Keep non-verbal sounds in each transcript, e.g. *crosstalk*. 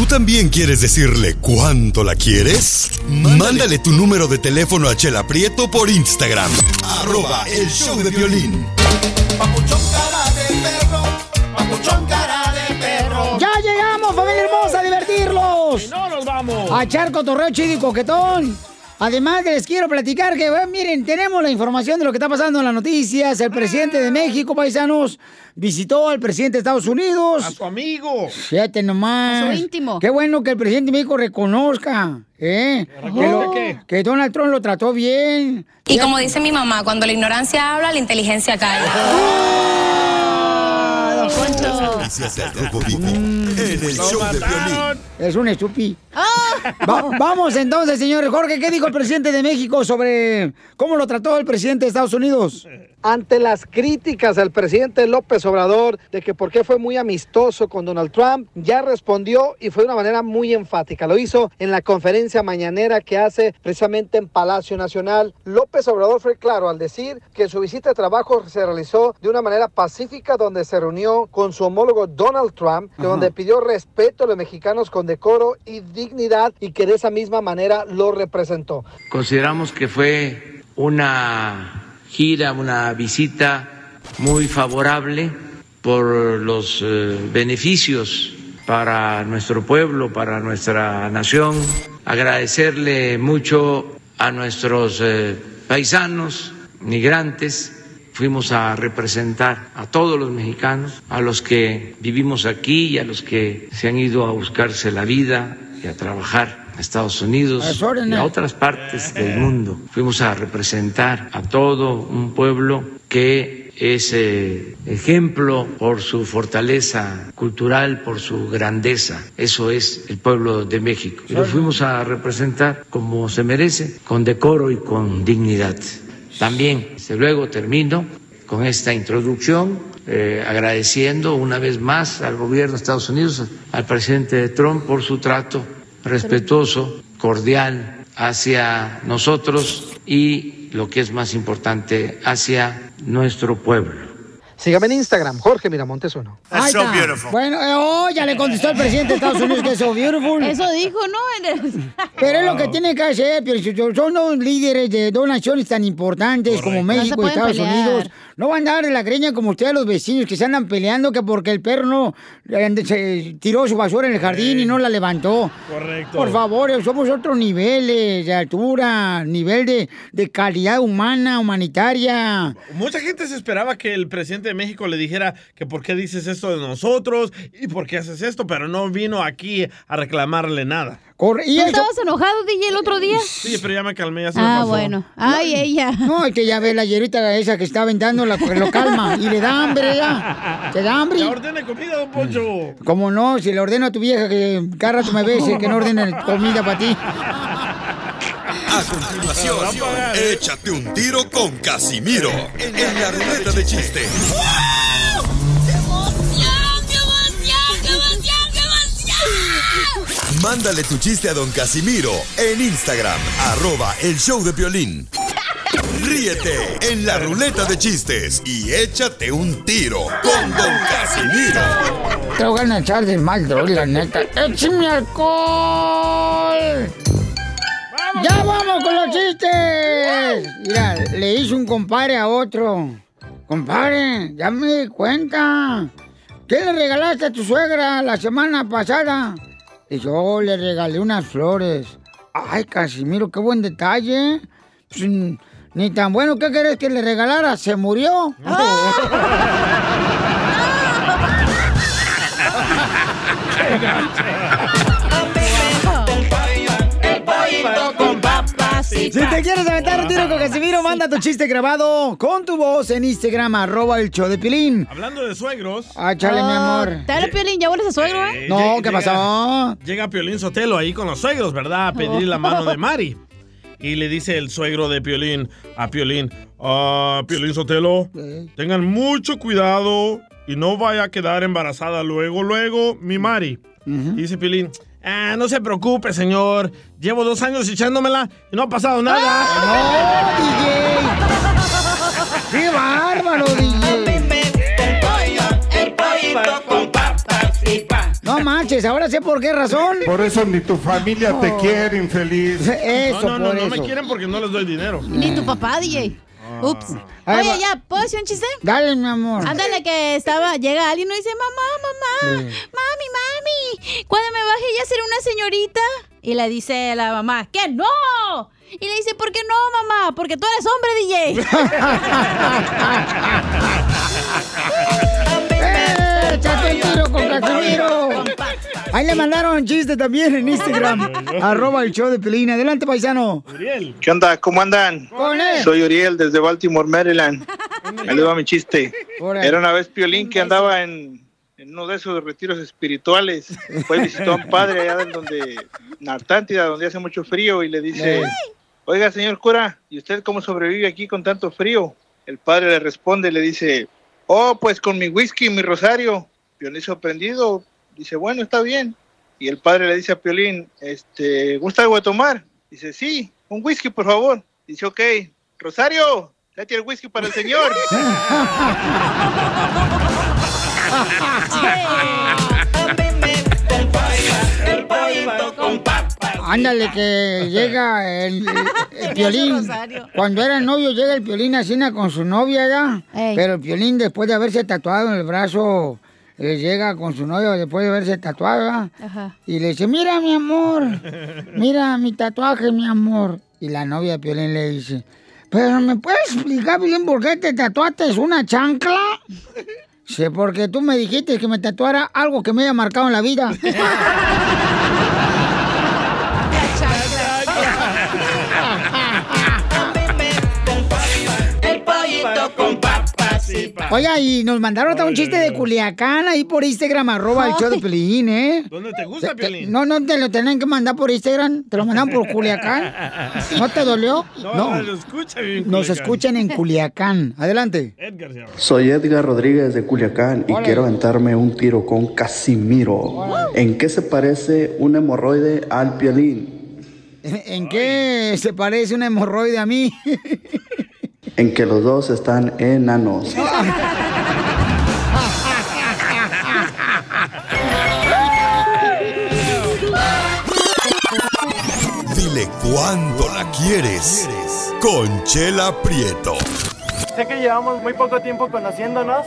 ¿Tú también quieres decirle cuánto la quieres? Mándale, tu número de teléfono a Chela Prieto por Instagram. Arroba el show de violín. ¡Ya llegamos, familia hermosa, a divertirlos! no nos vamos! A echar cotorreo chido y coquetón. Además, les quiero platicar que, bueno, miren, tenemos la información de lo que está pasando en las noticias. El presidente de México, paisanos, visitó al presidente de Estados Unidos. ¡A su amigo! Fíjate nomás. A su íntimo. Qué bueno que el presidente de México reconozca, ¿eh? Que, que Donald Trump lo trató bien. Y como dice mi mamá, cuando la ignorancia habla, la inteligencia. Noticias del Rojo Vivo en el show de violín. Es un estúpido. vamos entonces, señores. Jorge, ¿qué dijo el presidente de México sobre cómo lo trató el presidente de Estados Unidos? Ante las críticas al presidente López Obrador de que por qué fue muy amistoso con Donald Trump, ya respondió y fue de una manera muy enfática. Lo hizo en la conferencia mañanera que hace precisamente en Palacio Nacional. López Obrador fue claro al decir que su visita de trabajo se realizó de una manera pacífica donde se reunió con su homólogo Donald Trump, Ajá. donde pidió respeto a los mexicanos con decoro y dignidad y que de esa misma manera lo representó. Consideramos que fue una gira, una visita muy favorable por los eh, beneficios para nuestro pueblo, para nuestra nación. Agradecerle mucho a nuestros eh, paisanos, migrantes. Fuimos a representar a todos los mexicanos, a los que vivimos aquí y a los que se han ido a buscarse la vida y a trabajar a Estados Unidos y a otras partes del mundo. Fuimos a representar a todo un pueblo que es eh, ejemplo por su fortaleza cultural, por su grandeza. Eso es el pueblo de México. Y lo fuimos a representar como se merece, con decoro y con dignidad. También, desde luego, termino con esta introducción eh, agradeciendo una vez más al gobierno de Estados Unidos, al presidente Trump por su trato respetuoso, cordial hacia nosotros y, lo que es más importante, hacia nuestro pueblo. Sígame en Instagram, Jorge Miramontes uno. Ahí está. Bueno, eh, oh, ya le contestó el presidente de Estados Unidos que es so beautiful. Eso dijo, ¿no? *laughs* Pero es lo que tiene que hacer, pero son dos líderes de dos naciones tan importantes como México y Estados pelear. Unidos. No van a dar de la greña como ustedes los vecinos que se andan peleando que porque el perro no eh, se tiró su basura en el jardín y no la levantó. Correcto. Por favor, eh, somos otros niveles de altura, nivel de, de calidad humana, humanitaria. Mucha gente se esperaba que el presidente de México le dijera que por qué dices esto de nosotros y por qué haces esto, pero no vino aquí a reclamarle nada. Corre- y ¿Tú eso- estabas enojado, DJ, el otro día? Sí, pero ya me calmé, ya se me Ah, pasó. bueno. Ay, ella. No, es que ya ve la hierita esa que está aventando, la, lo calma y le da hambre ya. *laughs* ¿Te da hambre? Ya ordene comida, don Poncho. ¿Cómo no? Si le ordeno a tu vieja que cada rato me bese, que no ordene comida para ti. A continuación, échate un tiro con Casimiro en la ruleta de chiste. Mándale tu chiste a don Casimiro en Instagram, arroba el show de violín. Ríete en la ruleta de chistes y échate un tiro con don Casimiro. Te voy a echar de mal, la neta. ¡Échame alcohol! ¡Ya vamos con los chistes! Mira, le hizo un compadre a otro. Compadre, ya me di cuenta. ¿Qué le regalaste a tu suegra la semana pasada? Y yo le regalé unas flores. Ay, Casimiro, qué buen detalle. Pues, ni tan bueno, ¿qué querés que le regalara? Se murió. *laughs* *laughs* Si te quieres aventar un tiro con Casimiro, manda tu chiste grabado con tu voz en Instagram, arroba el show de Pilín. Hablando de suegros. Ah, chale, mi amor. Dale, Piolín, ¿ya vuelves a suegro, eh? No, Llega- ¿qué pasó? Llega Piolín Sotelo ahí con los suegros, ¿verdad? A pedir la mano de Mari. Y le dice el suegro de Piolín a Piolín, ah, Piolín Sotelo, tengan mucho cuidado y no vaya a quedar embarazada luego, luego, mi Mari. Y dice Piolín, ah, no se preocupe, señor. Llevo dos años echándomela y no ha pasado nada. ¡Qué bárbaro, DJ! No no manches, ahora sé por qué razón. Por eso ni tu familia te quiere, infeliz. Eso, no, no, no, por no eso. me quieren porque no les doy dinero. Ni tu papá, DJ. Ups. Ahí va. Oye, ya, ¿puedo decir un chiste? Dale, mi amor. Ándale, que estaba, llega alguien y dice, mamá, mamá, mami, mami, cuando me baje ya seré una señorita. Y le dice la mamá, que no. Y le dice, ¿por qué no, mamá? Porque tú eres hombre, DJ. *laughs* ¡Échate un tiro con Casimiro! Ahí le mandaron chiste también en Instagram. arroba el show de Pelín. Adelante, paisano. ¿Qué onda? ¿Cómo andan? Con él. Soy Uriel desde Baltimore, Maryland. Ahí le va mi chiste. Era una vez Piolín que andaba en, en uno de esos retiros espirituales. Fue visitó a un padre allá en donde, en Artántida, donde hace mucho frío, y le dice, oiga, señor cura, ¿y usted cómo sobrevive aquí con tanto frío? El padre le responde, le dice, oh, pues con mi whisky y mi rosario. Piolín sorprendido, dice, bueno, está bien. Y el padre le dice a Piolín, este, ¿gusta algo de tomar? Dice, sí, un whisky, por favor. Dice, ok, Rosario, tráete el whisky para el señor. *laughs* Ándale, que llega el, *laughs* el- piolín. Cuando era novio, llega el piolín a cena con su novia ya. Pero el piolín, después de haberse tatuado en el brazo, le llega con su novia después de haberse tatuado. Ajá. Y le dice, mira mi amor, mira mi tatuaje, mi amor. Y la novia de Piolín le dice, pero ¿me puedes explicar bien por qué te tatuaste una chancla? Sí, porque tú me dijiste que me tatuara algo que me haya marcado en la vida. *laughs* Oiga, y nos mandaron hasta un chiste de Culiacán ahí por Instagram, arroba el show de Pelín, ¿eh? ¿Dónde te gusta, Piolín? No, no te lo tenían que mandar por Instagram, te lo mandaron por Culiacán. ¿No te dolió? *laughs* No, no, lo escucha bien. Nos escuchan en Culiacán. Adelante. Edgar. Soy Edgar Rodríguez de Culiacán y quiero aventarme un tiro con Casimiro. ¿En qué se parece un hemorroide al piolín? *laughs* ¿En qué se parece una hemorroide a mí? *laughs* En que los dos están enanos. Dile cuándo la quieres. Conchela Prieto. Sé que llevamos muy poco tiempo conociéndonos.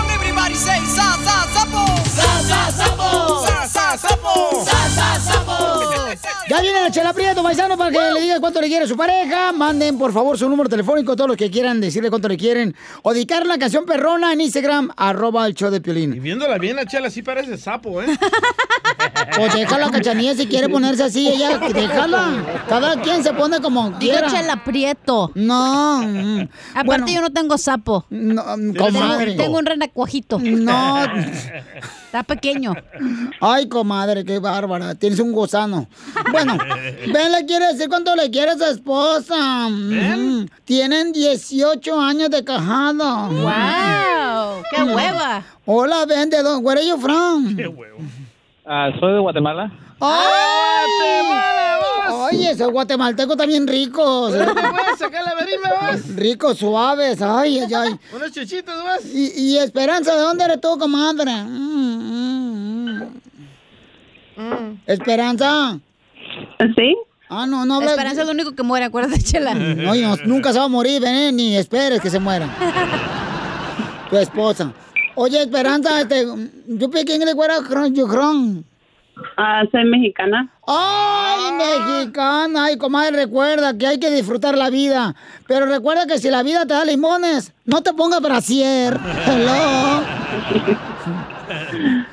Everybody say sa sa sapo. Sa sa sapo. Sa sa sapo. Sa sa sapo. *laughs* Ya viene la chela Prieto, paisano, para que le diga cuánto le quiere a su pareja. Manden, por favor, su número telefónico, todos los que quieran decirle cuánto le quieren. O dedicar la canción perrona en Instagram, arroba el show de Piolín. Y viéndola bien, la chela sí parece sapo, ¿eh? *laughs* O déjala, cachanilla, si quiere ponerse así, ella, déjala. Cada quien se pone como Digo quiera. Chela Prieto. No. mm, Aparte bueno. yo no tengo sapo. No, tengo, comadre. tengo un renacuajito. No. Está pequeño. Ay, comadre, qué bárbara. Tienes un gusano. Bueno, Ben le quiere decir cuánto le quiere a su esposa. Ujú. Tienen 18 años de cajado. ¡Wow! ¡Qué Mm. hueva! Hola, Ben, ¿de dónde? Where are you from? Ah, soy de Guatemala. ¡Ay! Oye, esos guatemaltecos también ricos. sacar la verima, Ricos, suaves. Ay, ay, ay. Unos chichitos, más. Y, y Esperanza, ¿de dónde eres tú, comadre? Mm, mm, mm. Esperanza. ¿Sí? Ah, no, no Esperanza es lo único que muere, acuérdate, Chela. *laughs* No, nunca se va a morir, ven, eh, ni esperes que se muera. *laughs* tu esposa. Oye, Esperanza, este, yo pensé que fuera you from. Ah, soy mexicana. ¡Ay, mexicana! Ay, comadre, recuerda que hay que disfrutar la vida. Pero recuerda que si la vida te da limones, no te pongas brasier. *laughs* Hello.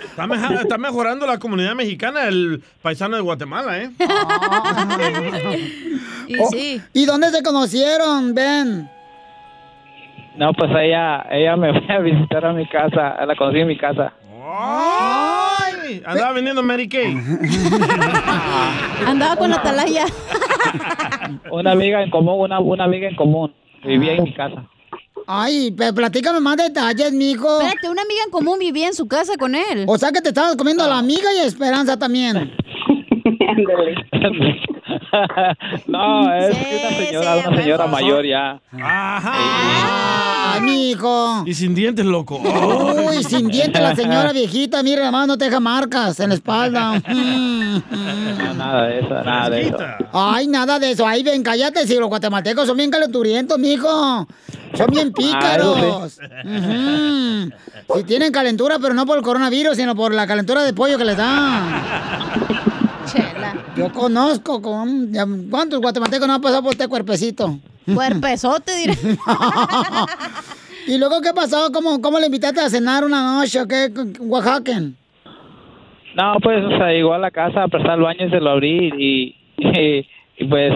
Está, meja- está mejorando la comunidad mexicana, el paisano de Guatemala, ¿eh? *laughs* Oh, ¿Y dónde se conocieron, Ben? No, pues ella, ella me fue a visitar a mi casa, la conocí en mi casa. Andaba vendiendo Mary Kay. *laughs* Andaba con la atalaya. *laughs* Una amiga en común, una, una amiga en común. Vivía en mi casa. Ay, pero platícame más detalles, mijo. Espérate, una amiga en común vivía en su casa con él. O sea que te estabas comiendo a la amiga y a Esperanza también. *laughs* no, es una señora, una señora mayor ya. Ay, mi hijo. Y sin dientes, loco. Uy, sin dientes la señora viejita, mira, nada más no te deja marcas en la espalda. *laughs* No, nada de eso, nada de eso. Ay, nada de eso. Ay, ven, cállate, si los guatemaltecos son bien calenturientos, mijo. Son bien *laughs* pícaros. Ujú. Si tienen calentura, pero no por el coronavirus, sino por la calentura de pollo que les da. *laughs* Yo conozco con... ¿Cuántos guatemaltecos no han pasado por este cuerpecito? Cuerpezote, diré. *laughs* ¿Y luego qué pasó? ¿Cómo, ¿Cómo le invitaste a cenar una noche o qué? Oaxaca. No, pues, o sea, llegó a la casa a prestar el baño y se lo abrí y, *laughs* y, y, pues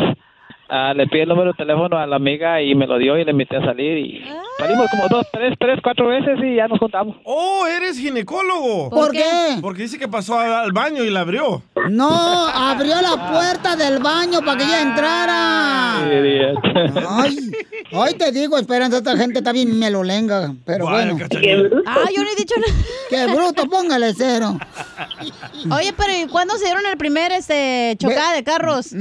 ah, le pide el número de teléfono a la amiga y me lo dio y le invité a salir y salimos como dos, tres, tres, cuatro veces y ya nos juntamos. Oh, eres ginecólogo. ¿Por qué? Porque dice que pasó al baño y la abrió. No, abrió la puerta del baño para que ella entrara. Ay, ay, te digo, Esperanza, esta gente está bien melolenga, pero bueno. Ah, yo no he dicho nada. Qué bruto, póngale cero. Oye, pero ¿y cuándo se dieron el primer este chocada de carros?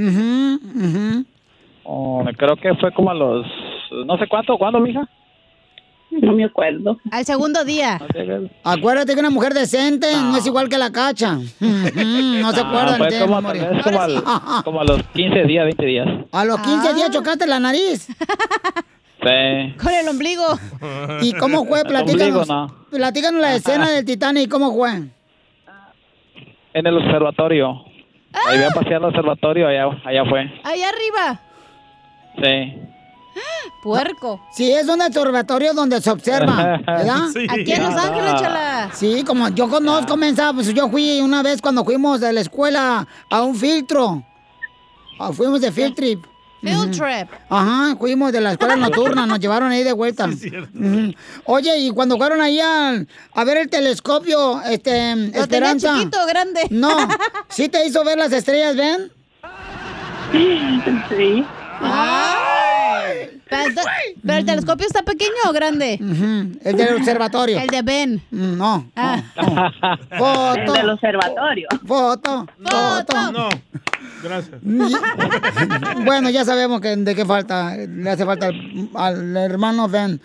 Oh, creo que fue como a los, no sé cuánto, ¿cuándo, mija? No me acuerdo. Al segundo día. Acuérdate que una mujer decente no, es igual que la cacha. *laughs* no se Ah, acuerdan fue de como, como, al- como a los 15 días, 20 días. A los 15 días chocaste la nariz. Sí. Con el ombligo. ¿Y cómo fue? Platícanos. Ombligo, no. Platícanos la escena del Titanic, ¿cómo fue? En el observatorio. Ahí voy a pasear al observatorio, allá, allá fue. Allá arriba. Sí. Puerco. Sí, es un observatorio donde se observa, ¿verdad? *laughs* Sí. Aquí en Los Ángeles, chala. Sí, como yo conozco, mensa, pues yo fui una vez cuando fuimos de la escuela a un filtro. Ah, fuimos de field trip. Field trip. Ajá, fuimos de la escuela nocturna, nos llevaron ahí de vuelta. *laughs* Ujú. Oye, y cuando fueron ahí al- a, ver el telescopio, este, ¿Lo tenía Esperanza. chiquito grande? No, *laughs* ¿sí te hizo ver las estrellas, ven? Sí. Ay. Pero, ento- pero el telescopio está pequeño o grande? El del observatorio. El de Ben. Mm, No. Ah. Foto. El del observatorio. Foto. Foto. No, gracias. Bueno, ya sabemos que de qué falta, le hace falta al, al hermano Ben.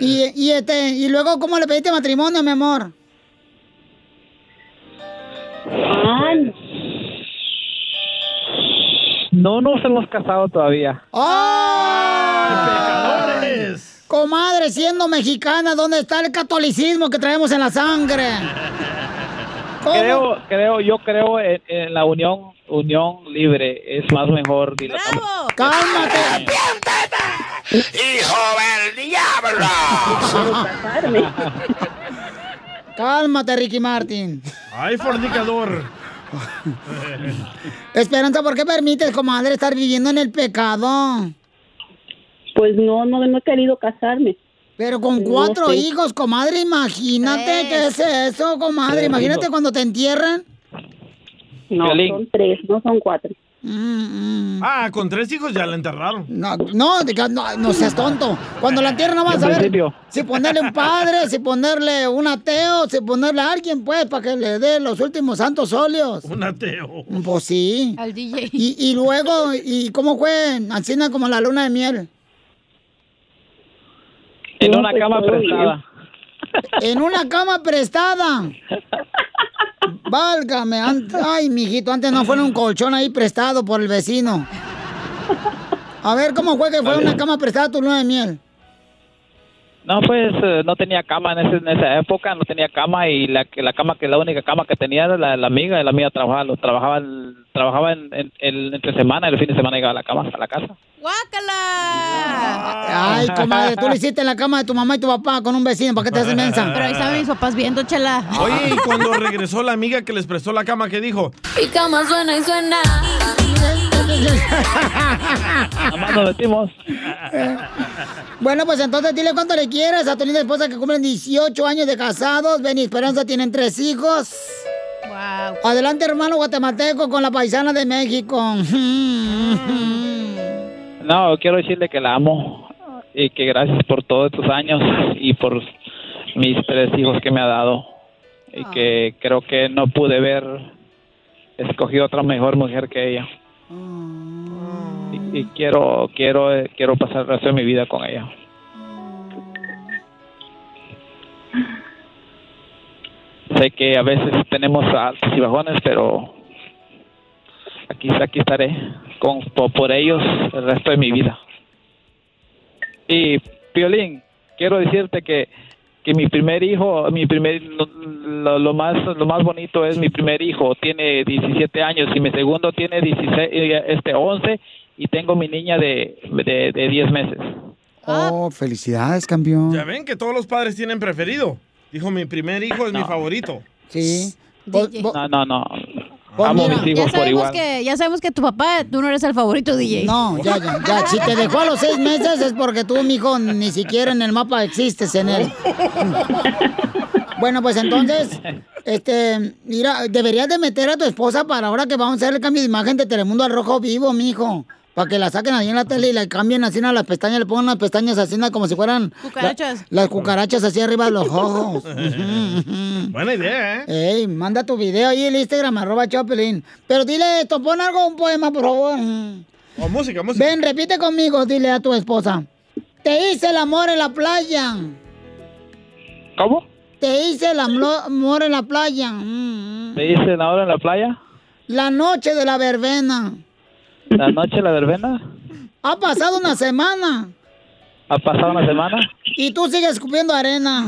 Y, y este, y luego, ¿cómo le pediste matrimonio, mi amor? No nos hemos casado todavía. ¡Ay! Comadre, siendo mexicana, ¿dónde está el catolicismo que traemos en la sangre? ¿Cómo? Creo, creo, yo creo en, en la unión, unión libre es más mejor. ¡Cálmate! ¡Hijo del diablo! *laughs* Cálmate, Ricky Martin. Ay, fornicador. *laughs* Esperanza, ¿por qué permites, comadre, estar viviendo en el pecado? Pues no, no, no he querido casarme. Pero con No cuatro sé. hijos, comadre, imagínate qué es eso, comadre. Tres Imagínate hijos. cuando te entierran. No, son tres, no son cuatro. Ah, con tres hijos ya la enterraron. No, no, no, no seas tonto. Cuando la entierran no vas a ver principio. si ponerle un padre, si ponerle un ateo, si ponerle a alguien, pues, para que le dé los últimos santos óleos. Un ateo. Pues sí. Al DJ. Y, y luego, ¿y cómo fue? Así como la luna de miel. En una cama prestada. En una cama prestada. *laughs* Válgame. Ay, mijito, antes no fue un colchón ahí prestado por el vecino. A ver, ¿cómo fue que fue una cama prestada tu luna de miel? No, pues eh, no tenía cama en, ese- en esa época, no tenía cama y la que la cama que la única cama que tenía era la, la amiga y la amiga trabajaba, lo- trabajaba, el- trabajaba en, en- el- entre semana y el fin de semana llegaba a la cama, a la casa. ¡Guácala! Ay, comadre, tú lo hiciste en la cama de tu mamá y tu papá con un vecino. ¿Para qué te haces mensa? Pero ahí estaban mis papás viendo, chela. Oye, y cuando regresó la amiga que les prestó la cama, ¿qué dijo? Mi cama suena y suena. Nomás nos metimos. Bueno, pues entonces dile cuánto le quieres a tu linda esposa que cumplen 18 años de casados. Ben y Esperanza tienen tres hijos. Wow. Adelante, hermano guatemalteco, con la paisana de México. No, quiero decirle que la amo y que gracias por todos estos años y por mis tres hijos que me ha dado y que creo que no pude ver escogí otra mejor mujer que ella. Y, quiero, quiero, eh, quiero pasar el resto de mi vida con ella. Sé que a veces tenemos altos y bajones, pero aquí, aquí estaré con, por, por ellos el resto de mi vida. Y, Piolín, quiero decirte que, que mi primer hijo, mi primer, lo, lo- más, lo más bonito es mi primer hijo, tiene 17 años y mi segundo tiene 16, eh, este 11 y tengo mi niña de, de, de 10 meses. Oh, felicidades, campeón. Ya ven que todos los padres tienen preferido. Dijo, mi primer hijo es mi favorito. Sí. No, no, no. Pues Amo a mira, mis hijos Ya por sabemos, igual. que, ya sabemos que tu papá, tú no eres el favorito DJ. No, ya, ya, ya. Si te dejó a los seis meses es porque tú, mijo, ni siquiera en el mapa existes en él. *laughs* Bueno, pues entonces, este, mira, deberías de meter a tu esposa para ahora que vamos a hacer el cambio de imagen de Telemundo al rojo vivo, mijo. Para que la saquen ahí en la tele y la cambien así a las pestañas, le pongan las pestañas así como si fueran Cucarachas. la- las cucarachas así arriba de los ojos. *laughs* Buena idea, ¿eh? Ey, manda tu video ahí en el Instagram, arroba Chopelín. Pero dile esto, pon algo, un poema, por favor. O música, música. Ven, repite conmigo, dile a tu esposa. Te hice el amor en la playa. ¿Cómo? Te hice el amor en la playa. Mm. ¿Me dicen ahora en la playa? La noche de la verbena. ¿La noche de la verbena? Ha pasado una semana ¿Ha pasado una semana? y tú sigues escupiendo arena.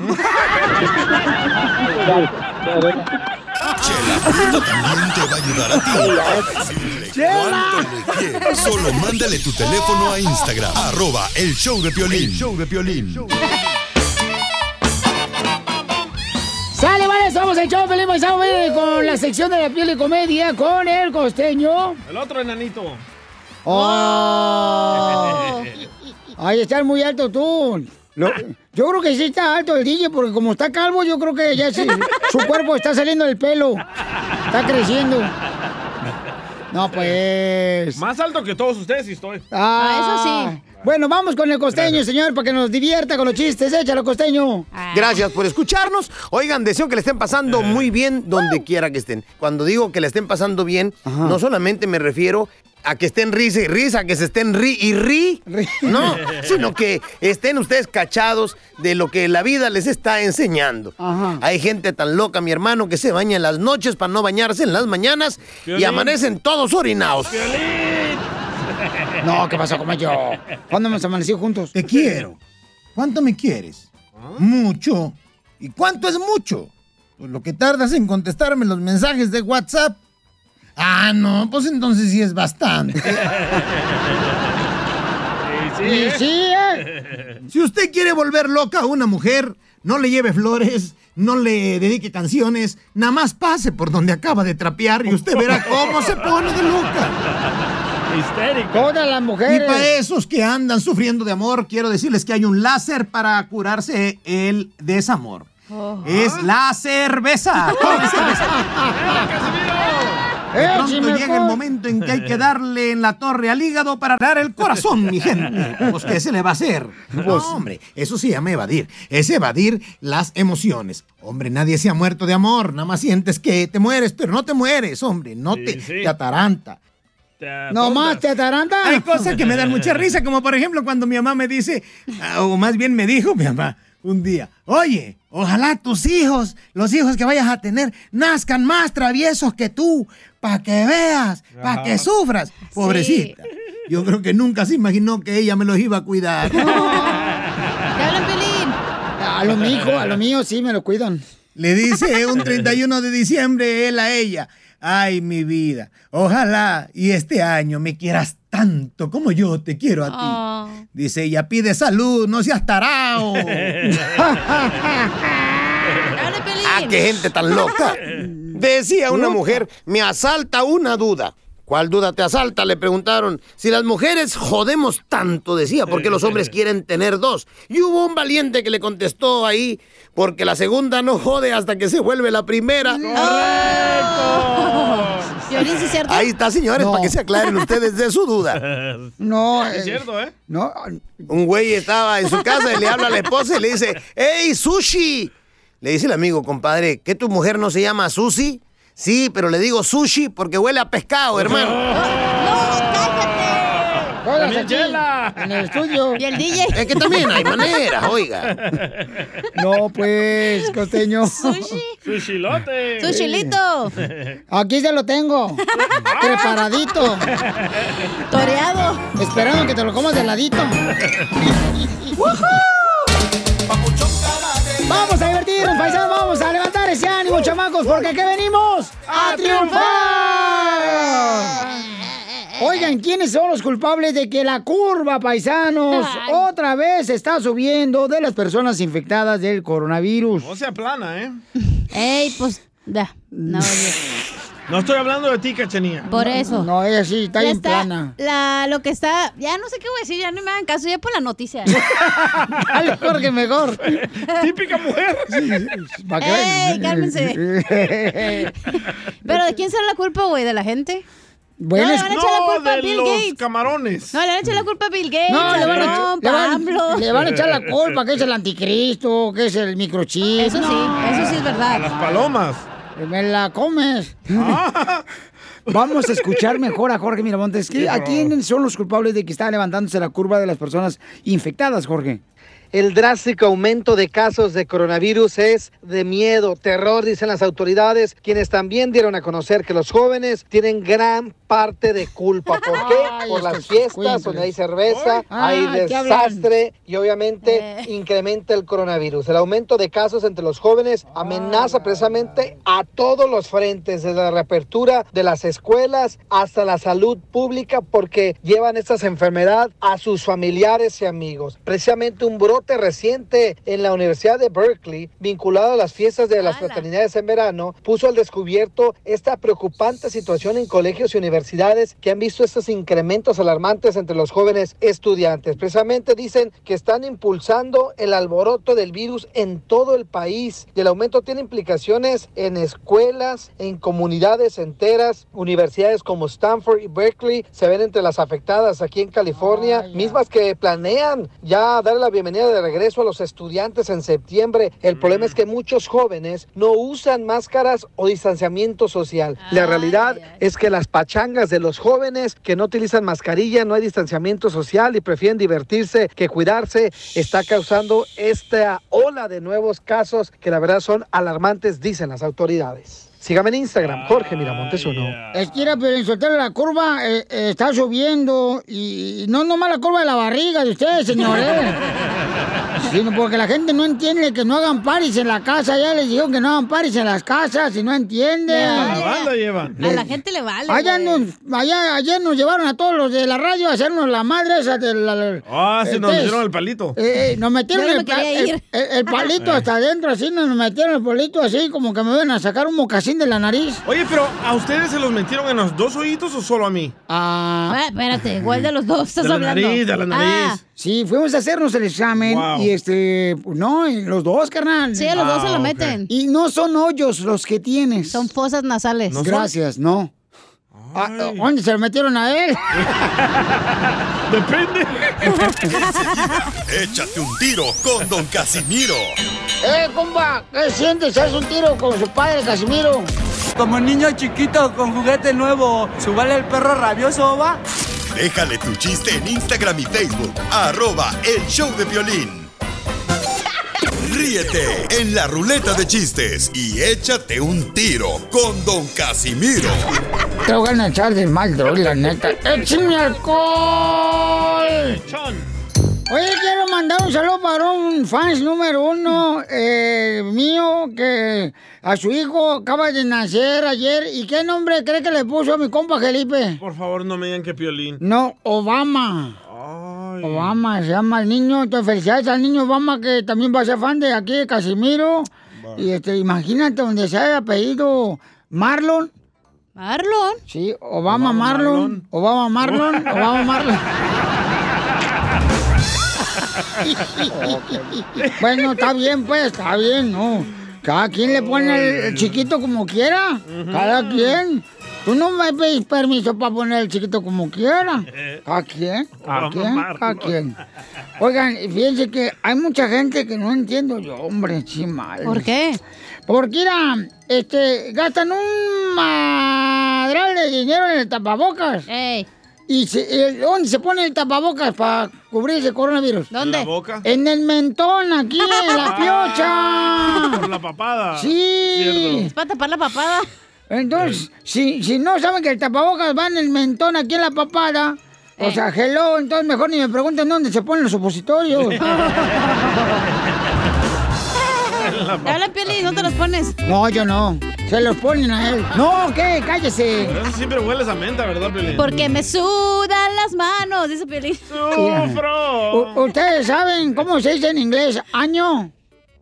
Chela Prieto también te va a ayudar a ti a decirle cuánto le quieres. Solo mándale tu teléfono a Instagram, arroba el show de Piolín. show de Piolín. Somos el show Paisano, con la sección de la piel y comedia con el costeño. El otro enanito. Oh. *laughs* Ay, estás muy alto tú. Lo- yo creo que sí está alto el DJ porque como está calvo, yo creo que ya sí, su cuerpo está saliendo del pelo. Está creciendo. No, pues. Más alto que todos ustedes sí estoy. Ah, Bueno, vamos con el costeño, señor, para que nos divierta con los chistes. Échalo, costeño. Gracias por escucharnos. Oigan, deseo que le estén pasando muy bien donde quiera que estén. Cuando digo que le estén pasando bien, no solamente me refiero a que estén risa y risa, que se estén ri y ri, no, *laughs* sino que estén ustedes cachados de lo que la vida les está enseñando. Hay gente tan loca, mi hermano, que se baña en las noches para no bañarse en las mañanas y amanecen todos orinados. No, ¿qué pasó como yo? ¿Cuándo hemos amanecido juntos? Te quiero. ¿Cuánto me quieres? Mucho. ¿Y cuánto es mucho? Pues lo que tardas en contestarme los mensajes de WhatsApp. Ah, no, pues entonces sí es bastante. *laughs* Y sí, ¿eh? Si usted quiere volver loca a una mujer, no le lleve flores, no le dedique canciones, nada más pase por donde acaba de trapear y usted verá cómo se pone de loca. Histérica. Todas las Y mujeres. para esos que andan sufriendo de amor, quiero decirles que hay un láser para curarse el desamor. Es la cerveza. *laughs* Tome cerveza. *laughs* De pronto Écheme llega el momento en que hay que darle en la torre al hígado para dar el corazón, mi gente. Pues, ¿qué se le va a hacer? No, hombre, eso se llama evadir. Es evadir las emociones. Hombre, nadie se ha muerto de amor. Nada más sientes que te mueres, pero no te mueres, hombre. No te, te ataranta. No más, te ataranta. Hay cosas que me dan mucha risa, como por ejemplo cuando mi mamá me dice, ah, o más bien me dijo mi mamá un día, oye, ojalá tus hijos, los hijos que vayas a tener, nazcan más traviesos que tú, para que veas, para que sufras. Pobrecita. Yo creo que nunca se imaginó que ella me los iba a cuidar. Te hablan, Pelín. A lo mío, a lo mío sí me lo cuidan. Le dice un 31 de diciembre él a ella. Ay, mi vida, ojalá y este año me quieras tanto como yo te quiero a ti. Dice ella, pide salud, no seas tarao. *laughs* Ah, qué gente tan loca. *laughs* Decía una mujer, me asalta una duda. ¿Cuál duda te asalta? Le preguntaron. Si las mujeres jodemos tanto, decía, porque los hombres quieren tener dos. Y hubo un valiente que le contestó ahí, porque la segunda no jode hasta que se vuelve la primera. Piolín, *laughs* ¿sí es cierto? Ahí está, señores, No. para que se aclaren ustedes de su duda. *laughs* No, Es cierto, ¿eh? No. Un güey estaba en su casa y le habla a la esposa y le dice, ¡Hey, sushi! Le dice el amigo, compadre, ¿que tu mujer no se llama Susi? Sí, pero le digo sushi porque huele a pescado, hermano. *laughs* Todas También aquí, Chela. en el estudio. Y el DJ. Es que también hay maneras, oiga. *laughs* No, pues, costeño. Sushi. Sushilote. Sushilito. *laughs* Aquí se lo tengo. Preparadito. Toreado. Esperando que te lo comas de ladito. Vamos a divertirnos, paisanos, vamos ese ánimo, chamacos, porque aquí venimos a triunfar. Oigan, ¿quiénes son los culpables de que la curva, paisanos, otra vez está subiendo de las personas infectadas del coronavirus? No sea plana, ¿eh? Ey, pues, ya. No. *laughs* No estoy hablando de ti, cachanía. Por eso. No, ella sí, está Ya bien está plana. La, lo que está, ya no sé qué voy a decir, ya no me hagan caso, ya por la noticia. *laughs* Dale, Jorge, mejor. *laughs* Típica mujer. Que vean. ¡Ey, cálmense! *laughs* Pero ¿de quién será la culpa, güey? ¿De la gente? Bueno, no, le van a echar la culpa a de Bill los Gates. camarones. No, le van a echar la culpa a Bill Gates, No, le van, a, Trump, le, a van, AMLO. le van a echar la culpa, que es el anticristo, que es el microchip. Eso sí, eso sí es A las verdad. palomas. Me la comes. Ah. Vamos a escuchar mejor a Jorge Miramontes. ¿Qué- ¿A quiénes son los culpables de que está levantándose la curva de las personas infectadas, Jorge? El drástico aumento de casos de coronavirus es de miedo, terror, dicen las autoridades, quienes también dieron a conocer que los jóvenes tienen gran parte de culpa. ¿Por *laughs* qué? Ay, Por las fiestas donde hay cerveza, Ay, hay desastre y obviamente Eh. incrementa el coronavirus. El aumento de casos entre los jóvenes amenaza precisamente a todos los frentes, desde la reapertura de las escuelas hasta la salud pública, porque llevan estas enfermedades a sus familiares y amigos. Precisamente un brote reciente en la Universidad de Berkeley, vinculado a las fiestas de las fraternidades en verano, puso al descubierto esta preocupante situación en colegios y universidades que han visto estos incrementos alarmantes entre los jóvenes estudiantes. Precisamente dicen que están impulsando el alboroto del virus en todo el país y el aumento tiene implicaciones en escuelas, en comunidades enteras, universidades como Stanford y Berkeley se ven entre las afectadas aquí en California, mismas que planean ya dar la bienvenida de regreso a los estudiantes en septiembre. El problema es que muchos jóvenes no usan máscaras o distanciamiento social. La realidad es que las pachangas de los jóvenes que no utilizan mascarilla, no hay distanciamiento social y prefieren divertirse que cuidarse, está causando esta ola de nuevos casos que la verdad son alarmantes, dicen las autoridades. Sígame en Instagram, Jorge Miramontes uno. Es que era, pero en soltero la curva eh, eh, está subiendo y, y no nomás la curva de la barriga de ustedes, señores. *laughs* Sino porque la gente no entiende que no hagan paris en la casa. Ya les digo que no hagan paris en las casas y no entienden. A la banda llevan. A la gente le vale. Allá nos, allá, ayer nos llevaron a todos los de la radio a hacernos la madre esa de la... Ah, sí, nos test. dieron el palito. Eh, eh, nos metieron no el, me el- ir. el- el palito *laughs* hasta adentro, así nos metieron el palito así, como que me iban a sacar un mocasín de la nariz. Oye, pero ¿a ustedes se los metieron en los dos oídos o solo a mí? Ah, Ah, espérate, igual de los dos estás De la hablando. nariz, de la nariz. Ah, sí, fuimos a hacernos el examen Wow. y este, no, los dos, carnal. sí, a los dos se Ah, lo ok. meten. Y no son hoyos los que tienes. Son fosas nasales. No son- Gracias, no. Ah. ¿Dónde se lo metieron a él? *laughs* Depende. Échate un tiro con Don Casimiro. ¡Eh, compa! ¿Qué sientes? ¿Haz un tiro con su padre, Casimiro? Como niño chiquito con juguete nuevo, ¿subale el perro rabioso, va? Déjale tu chiste en Instagram y Facebook. Arroba el show de violín. Ríete en la ruleta de chistes y échate un tiro con Don Casimiro. Te voy a echar de mal, droga, la neta. ¡Échame alcohol! Oye, quiero mandar un saludo para un fans número uno eh, mío que a su hijo acaba de nacer ayer. ¿Y qué nombre cree que le puso a mi compa Felipe? Por favor, no me digan que piolín. No, Obama. Ay. Obama se llama el niño. Entonces, felicidades al niño Obama que también va a ser fan de aquí de Casimiro. Y este, imagínate donde se haya pedido Marlon. Marlon. Sí, Obama, Obama Marlon. Marlon. Obama Marlon. *laughs* Obama Marlon. *laughs* bueno, está bien, pues, está bien, ¿no? Cada quien le pone el, el chiquito como quiera. Cada quien. Tú no me pedís permiso para poner el chiquito como quiera. Cada Obama quien, Marlon. cada quien. Oigan, fíjense que hay mucha gente que no entiendo yo, hombre, sí mal. ¿Por qué? Porque, mira, este, gastan un madral de dinero en el tapabocas. ¿Y se- el- dónde se pone el tapabocas para cubrir ese coronavirus? ¿Dónde? ¿En la boca? En el mentón, aquí, en la *laughs* piocha. Por la papada. Sí. Cierto. Es para tapar la papada. Entonces, si, si no saben que el tapabocas va en el mentón, aquí en la papada, o Eh. sea, hello, entonces mejor ni me pregunten dónde se ponen los *laughs* *laughs* supositorios. Habla, Piolín, no te los pones. no, yo no. Se los ponen a él. No, ¿qué? Cállese. Pero eso siempre hueles a menta, ¿verdad, Pelín? Porque me sudan las manos, dice Piolín. *laughs* U- ¿Ustedes saben cómo se dice en inglés año?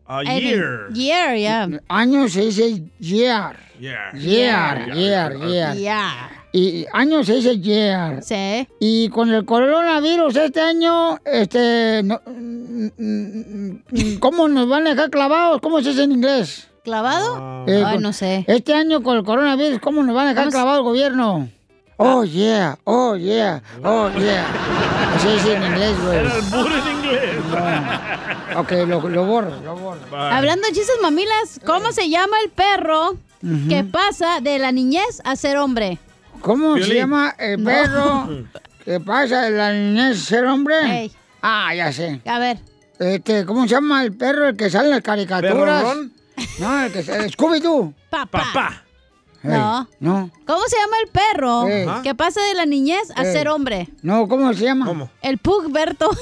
A I year. mean, year, yeah. Año se dice year. Yeah. Year, year, year. Yeah. Y año se dice year. Sí. Y con el coronavirus este año, este, no- mm, mm, mm, ¿cómo nos van a dejar clavados? ¿Cómo se dice en inglés? ¿Clavado? Eh, Ay, no sé. Este año con el coronavirus, ¿cómo nos van a dejar ¿Cómo se- clavado el gobierno? Oh, yeah, oh, yeah, oh, yeah. Así dice en inglés, güey. Era el burro en inglés. Ok, lo, lo borro, lo borro. Hablando de chistes mamilas, ¿cómo se llama el perro que pasa de la niñez a ser hombre? ¿Cómo se llama el No. perro *laughs* que pasa de la niñez a ser hombre? Ah, ya sé. A ver. Este, ¿cómo se llama el perro el que sale en las caricaturas? ¿Perrorrón? No, el que se... Scooby-Doo. Papá. Papá. No. No. ¿Cómo se llama el perro Ey. que pasa de la niñez a Ey. ser hombre? No, ¿cómo se llama? ¿Cómo? El Pugberto. *laughs*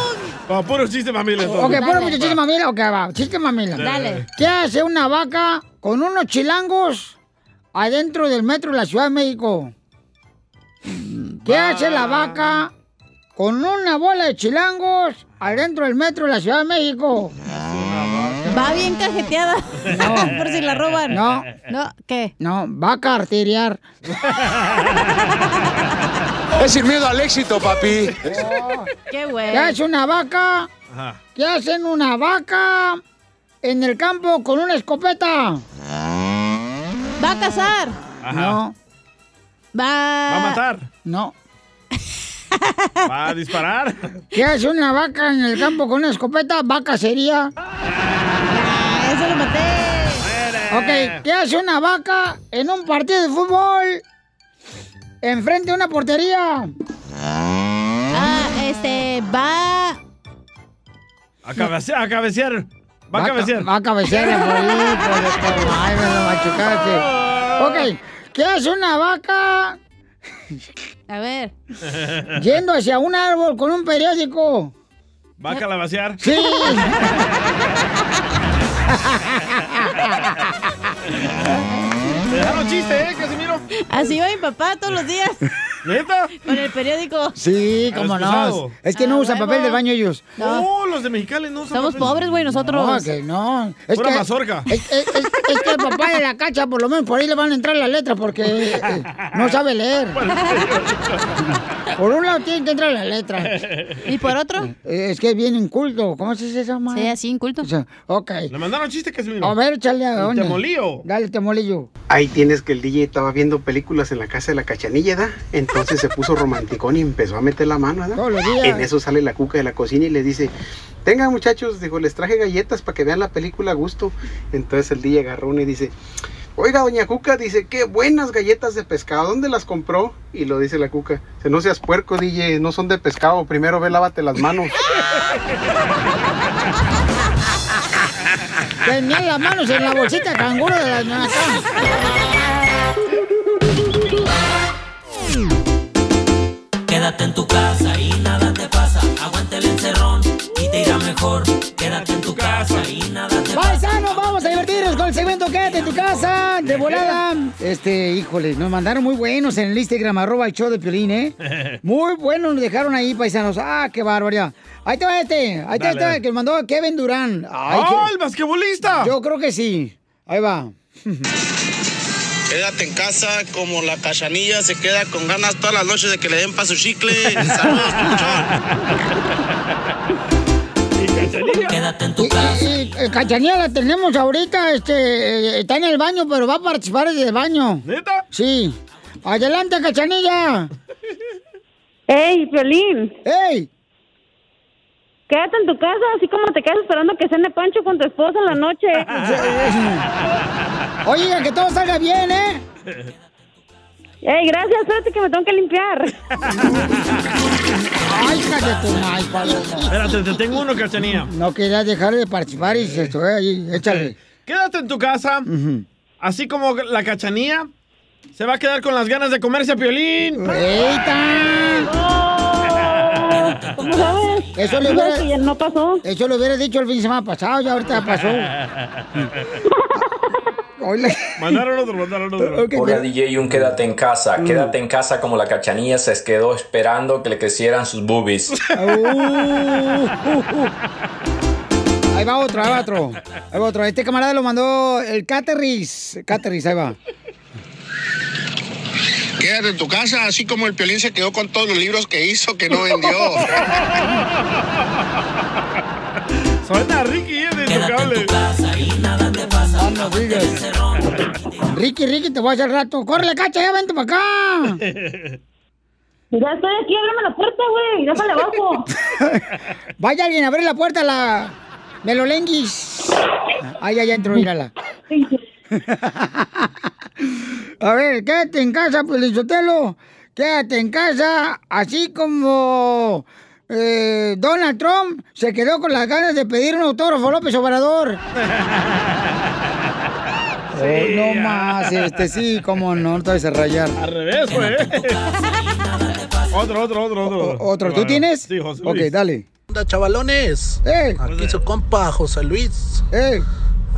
*laughs* Oh, puro chiste mamila. entonces. Ok, puro mucho chiste mamila. Ok, va, chiste mamila. Dale. ¿Qué hace una vaca con unos chilangos adentro del metro de la Ciudad de México? ¿Qué hace la vaca con una bola de chilangos adentro del metro de la Ciudad de México? Va bien cajeteada. No. *laughs* Por si la roban. No. No, ¿qué? No, vaca arteriar. *laughs* Es sin miedo al éxito, papi. Qué güey. ¿Qué hace una vaca? Ajá. ¿Qué hacen una vaca en el campo con una escopeta? Va a cazar. No, Va. Va a matar. no. *laughs* Va a disparar. ¿Qué hace una vaca en el campo con una escopeta? Vaca sería. Ah, eso lo maté. Ok, ¿qué hace una vaca en un partido de fútbol? Enfrente de una portería. Ah, este, va. A cabecear. A cabecear. Va a ca- cabecear. Va a cabecear *laughs* por ahí, por esto. Ay, me lo machucaste. Ok, ¿qué hace una vaca A ver. yendo hacia un árbol con un periódico? Va a calabacear. Sí. *laughs* *laughs* Dejaron chiste, ¿eh? Así va mi papá todos los días. *laughs* ¿Neta? Con el periódico. Sí, cómo no. Es que no Ah, usan papel de baño ellos. Oh, los de Mexicali no usan Somos papel. pobres, güey, nosotros. No, que no. Es Pura que, mazorca. Es, es- es- es que el papá de la cacha, por lo menos por ahí le van a entrar las letras porque eh, no sabe leer. Por un lado tiene que entrar las letras. ¿Y por otro? Eh, Es que es bien inculto. ¿Cómo se dice esa madre? Sí, así inculto. O sea, ok. Le mandaron chiste, Casimiro. A ver, échale a dónde. temolío. Dale, temolillo. Ahí tienes que el DJ estaba viendo películas en la casa de la cachanilla, ¿da? Entonces se puso romanticón y empezó a meter la mano, días. En eso sale la cuca de la cocina y le dice, tengan muchachos, dijo, les traje galletas para que vean la película a gusto. Entonces el DJ agarró una y dice, oiga, doña Cuca, dice, qué buenas galletas de pescado, ¿dónde las compró? Y lo dice la Cuca, dice, no seas puerco, DJ, no son de pescado, primero ve, lávate las manos. Tenía las manos en la bolsita canguro de la Quédate en tu casa y nada te pasa. Aguante el encerrón y te irá mejor. Quédate en tu casa y nada te pasa. Paisanos, vamos a divertirnos con el segmento Quédate en tu casa, de volada. Este, híjole, nos mandaron muy buenos en el Instagram, arroba el show de Piolín, ¿eh? *laughs* Muy buenos nos dejaron ahí, paisanos. Ah, qué barbaridad. Ahí te va este, ahí te va este, que mandó Kevin Durán. Ay, ¡Ah, qué- el basquetbolista! Yo creo que sí. Ahí va. *laughs* Quédate en casa como la cachanilla se queda con ganas todas las noches de que le den pa' su chicle. Saludos, Quédate en tu Y, y, eh, Cachanilla la tenemos ahorita, este, eh, está en el baño, pero va a participar desde el baño. ¿Neta? Sí. Adelante, Cachanilla. ¡Ey, Piolín! ¡Ey! Quédate en tu casa, así como te quedas esperando que cene Pancho con tu esposa en la noche. *laughs* Oiga, que todo salga bien, ¿eh? Ey, gracias, espérate que me tengo que limpiar. Ay, cállate, mal, paloma. Espérate, te tengo uno, Cachanía. No querías dejar de participar y se fue ahí. Échale. Quédate en tu casa, así como la Cachanía se va a quedar con las ganas de comerse a Piolín. ¿Cómo sabes? Eso le hubiera... no pasó. Eso lo hubiera dicho el fin de semana pasado, ya ahorita pasó. Mandaron otro, mandaron otro. Hola DJ un quédate en casa. Quédate en casa como la cachanilla se quedó esperando que le crecieran sus boobies. *laughs* Ahí va otro, ahí va otro. Ahí va otro. Este camarada lo mandó el Caterris. Caterris, ahí va. Quédate en tu casa, así como el Piolín se quedó con todos los libros que hizo que no vendió. Suena Ricky, es de intocable. Ah, no digas. Ricky, Ricky, te voy a hacer rato. ¡Córrele, cacha! ¡Ya vente para acá! *laughs* Ya estoy aquí, ábreme la puerta, güey. Déjale abajo. *laughs* Vaya alguien a abrir la puerta a la Melolenguis. Ay, ya, ya entró, mírala. *laughs* A ver, quédate en casa, Pelizotelo. Quédate en casa, así como eh, Donald Trump se quedó con las ganas de pedir un autógrafo a López Obrador. Hoy *laughs* no más, este sí, cómo no, no te vas a rayar. Al revés, güey. *laughs* otro, otro, otro, otro. ¿Otro? ¿Tú tienes? Sí, José Ok, Luis. dale. onda, chavalones? Aquí su compa José Luis.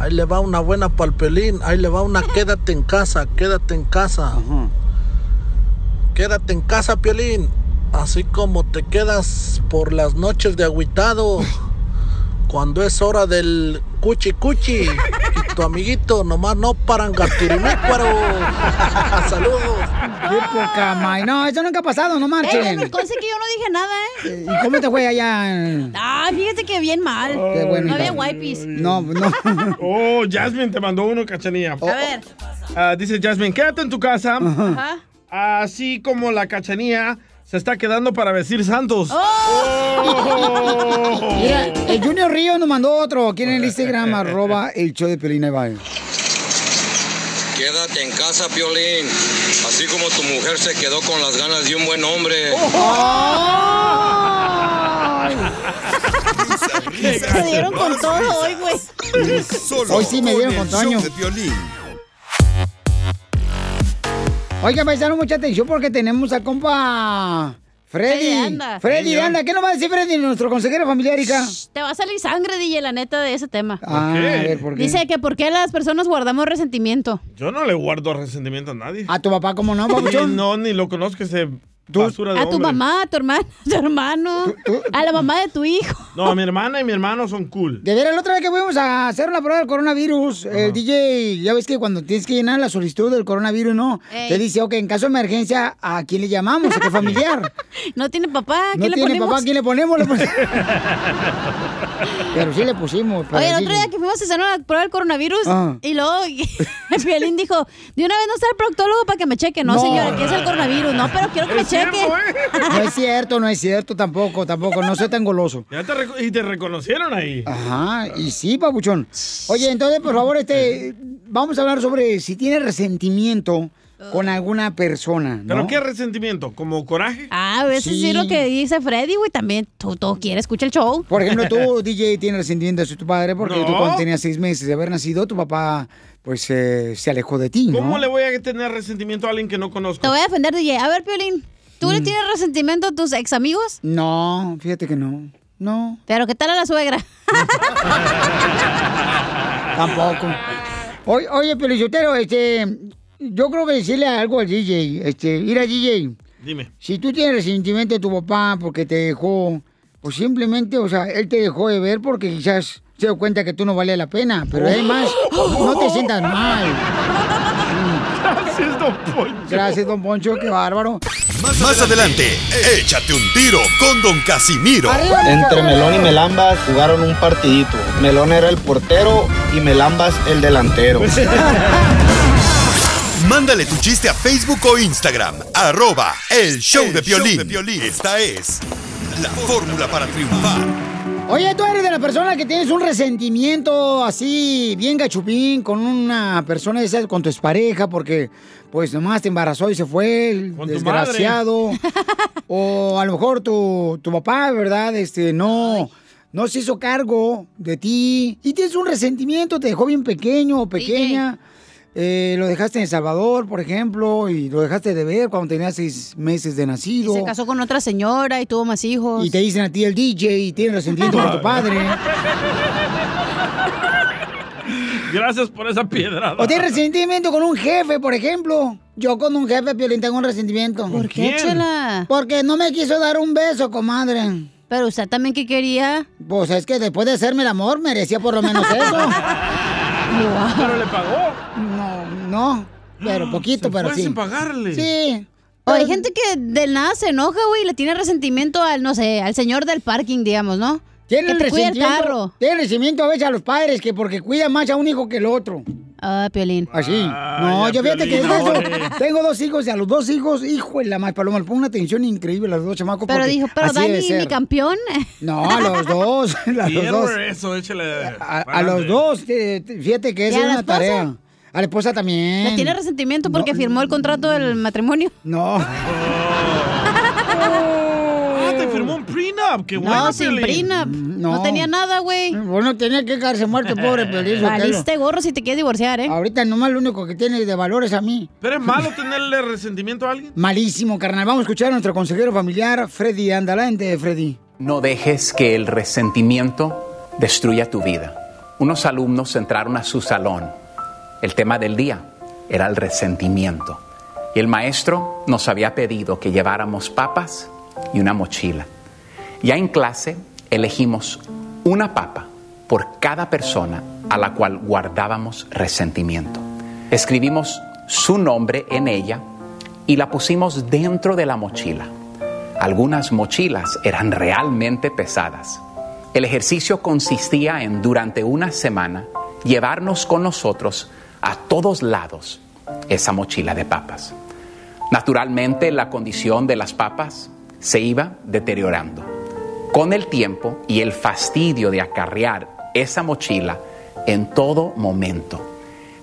Ahí le va una buena palpelín. Ahí le va una quédate en casa, quédate en casa. Quédate en casa, Piolín. Así como te quedas por las noches de agüitado. Cuando es hora del cuchi cuchi. *laughs* Tu amiguito nomás no paran gatirinícuaro. *laughs* Saludos. Qué poca may. No, eso nunca ha pasado, no marchen. Eh, conste que yo no dije nada, ¿eh? ¿Y cómo te fue allá? Ay, fíjate que bien mal. Qué bueno, no había wipes. No, no. *laughs* Oh, Jasmine te mandó uno, cachanía. A ver. Ah, dice Jasmine, quédate en tu casa. Ajá. Así como la cachanía se está quedando para vestir santos. Oh. Mira, el Junior Río nos mandó otro aquí en el Instagram, arroba el show de y Bye. Quédate en casa, Piolín. Así como tu mujer se quedó con las ganas de un buen hombre. Se dieron con todo hoy, güey. Hoy sí me dieron con Toño. Oiga, paisanos, mucha atención porque tenemos al compa Freddy. Freddy anda. Freddy anda. ¿Qué nos va a decir Freddy, nuestro consejero familiar? Te va a salir sangre, DJ, la neta, de ese tema. Ah, qué? a ver, ¿por qué? Dice que por qué las personas guardamos resentimiento. Yo no le guardo resentimiento a nadie. ¿A tu papá cómo no, papuchón? *laughs* no, ni lo conozco ese basura de A tu mamá, a tu hermano, *laughs* a tu hermano, a la mamá de tu hijo. No, mi hermana y mi hermano son cool. De veras, la otra vez que fuimos a hacer una prueba del coronavirus, el DJ, ya ves que cuando tienes que llenar la solicitud del coronavirus, ¿no? Ey. Te dice, ok, en caso de emergencia, ¿a quién le llamamos? ¿A qué familiar? *laughs* No tiene papá, no ¿quién le tiene ponemos? papá, ¿a quién le ponemos? Le *laughs* Pero sí le pusimos. para Oye, el otro día que fuimos a hacer una prueba del coronavirus Ah. y luego el Piolín dijo, de una vez no está el proctólogo para que me cheque. No, No. señora, que es el coronavirus. No, pero quiero que me cierto, cheque. ¿eh? *laughs* No es cierto, no es cierto, tampoco, tampoco, no soy tan goloso. *laughs* Ya te y te reconocieron ahí. Ajá, y sí, papuchón. Oye, entonces, por favor, este, vamos a hablar sobre si tiene resentimiento con alguna persona, ¿no? ¿Pero qué resentimiento? ¿Como coraje? Ah, eso sí. Sí. lo que dice Freddy, güey. También tú, tú quieres escuchar el show. Por ejemplo, tú, *laughs* DJ, tienes resentimiento hacia tu padre porque tú No. cuando tenías seis meses de haber nacido, tu papá, pues, eh, se alejó de ti, ¿no? ¿Cómo le voy a tener resentimiento a alguien que no conozco? Te voy a defender, DJ. A ver, Piolín, ¿tú Mm. le tienes resentimiento a tus ex amigos? No, fíjate que no. No. Pero ¿qué tal a la suegra? *laughs* Tampoco. Oye, oye Pelichotero, este, yo creo que decirle algo al DJ, este, ir a DJ. Dime. Si tú tienes resentimiento de tu papá porque te dejó, pues simplemente, o sea, él te dejó de ver porque quizás se dio cuenta que tú no valía la pena. Pero además, no te sientas mal. Gracias, don Poncho. Gracias, don Poncho, qué bárbaro. Más adelante, échate un tiro con Don Casimiro. Entre Melón y Melambas jugaron un partidito. Melón era el portero y Melambas el delantero. *laughs* Mándale tu chiste a Facebook o Instagram, arroba el show de Piolín. Esta es la fórmula para triunfar. Oye, tú eres de la persona que tienes un resentimiento así, bien gachupín, con una persona esa, con tu expareja, porque pues nomás te embarazó y se fue, el desgraciado. *laughs* o a lo mejor tu, tu papá, ¿verdad? Este, no, no se hizo cargo de ti. Y tienes un resentimiento, te dejó bien pequeño o pequeña. Eh, lo dejaste en El Salvador, por ejemplo, y lo dejaste de ver cuando tenías seis meses de Y nacido. se casó con otra señora y tuvo más hijos. Y te dicen a ti el DJ y tienes resentimiento por tu *laughs* padre. Gracias por esa piedra. O tienes resentimiento con un jefe, por ejemplo. Yo con un jefe, Piolín, tengo un resentimiento. ¿Por qué, ¿Quién? Chela? Porque no me quiso dar un beso, comadre. Pero usted también qué quería. Pues es que después de hacerme el amor, merecía por lo menos eso. *laughs* Pero le pagó. No, no. Pero poquito, Se pero fue sí. sin pagarle. Sí. O hay gente que del nada se enoja, güey, y le tiene resentimiento al, no sé, al señor del parking, digamos, ¿no? Tiene que te cuida el resentimiento, carro. tiene resentimiento a veces a los padres que porque cuidan más a un hijo que el otro. Ah, Piolín. Así. no, ya, yo fíjate que es eso. Tengo dos hijos y a los dos hijos, hijo de la más paloma, le pongo una atención increíble a los dos chamacos. Pero dijo, pero Dani, mi campeón. No, a los dos. *laughs* A los dos. eso, échale. A, a los dos. te- te- Fíjate que ¿Y esa es una esposa? tarea. A la esposa también. Le tiene resentimiento porque firmó el contrato del matrimonio. No. Ah, *laughs* un prenup. Qué bueno, No, sin Piolín. prenup. No. tenía nada, güey. Bueno, tenía que quedarse muerto, pobre *laughs* Piolín. Valiste gorro si te quieres divorciar, ¿eh? Ahorita nomás lo único que tiene de valor es a mí. Pero es malo tenerle resentimiento a alguien. Malísimo, carnal. Vamos a escuchar a nuestro consejero familiar, Freddy Andalante, Freddy. No dejes que el resentimiento destruya tu vida. Unos alumnos entraron a su salón. El tema del día era el resentimiento. Y el maestro nos había pedido que lleváramos papas y una mochila. Ya en clase elegimos una papa por cada persona a la cual guardábamos resentimiento. Escribimos su nombre en ella y la pusimos dentro de la mochila. Algunas mochilas eran realmente pesadas. El ejercicio consistía en, durante una semana, llevarnos con nosotros a todos lados esa mochila de papas. Naturalmente, la condición de las papas se iba deteriorando. Con el tiempo y el fastidio de acarrear esa mochila en todo momento,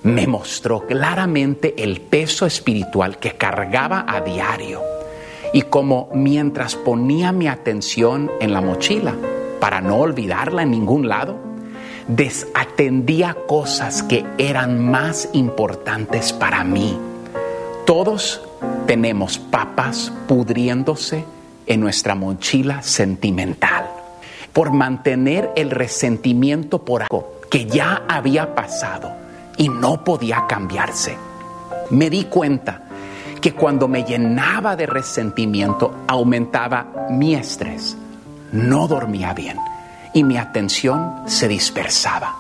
me mostró claramente el peso espiritual que cargaba a diario y como mientras ponía mi atención en la mochila para no olvidarla en ningún lado, desatendía cosas que eran más importantes para mí. Todos tenemos papas pudriéndose en nuestra mochila sentimental por mantener el resentimiento por algo que ya había pasado y no podía cambiarse. Me di cuenta que cuando me llenaba de resentimiento aumentaba mi estrés, no dormía bien y mi atención se dispersaba.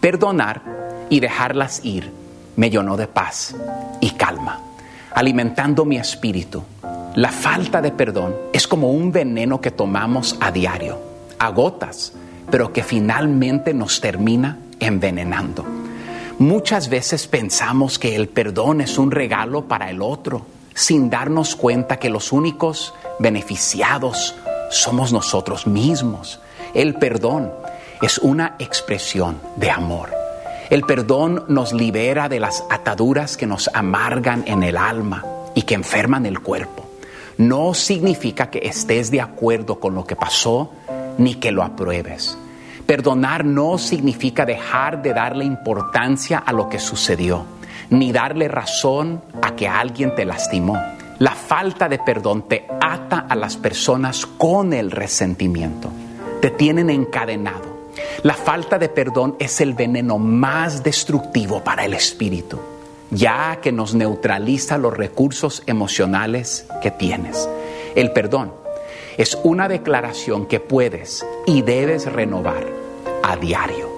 Perdonar y dejarlas ir me llenó de paz y calma, alimentando mi espíritu. La falta de perdón es como un veneno que tomamos a diario, a gotas, pero que finalmente nos termina envenenando. Muchas veces pensamos que el perdón es un regalo para el otro, sin darnos cuenta que los únicos beneficiados somos nosotros mismos. El perdón es una expresión de amor. El perdón nos libera de las ataduras que nos amargan en el alma y que enferman el cuerpo. No significa que estés de acuerdo con lo que pasó ni que lo apruebes. Perdonar no significa dejar de darle importancia a lo que sucedió, ni darle razón a que alguien te lastimó. La falta de perdón te ata a las personas con el resentimiento, te tienen encadenado. La falta de perdón es el veneno más destructivo para el espíritu, ya que nos neutraliza los recursos emocionales que tienes. El perdón es una declaración que puedes y debes renovar a diario.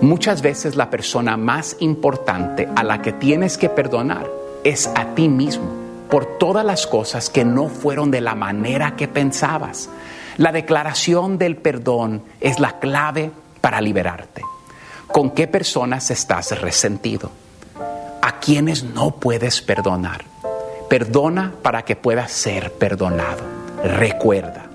Muchas veces la persona más importante a la que tienes que perdonar es a ti mismo por todas las cosas que no fueron de la manera que pensabas. La declaración del perdón es la clave para liberarte. ¿Con qué personas estás resentido? ¿A quienes no puedes perdonar? Perdona para que puedas ser perdonado. Recuerda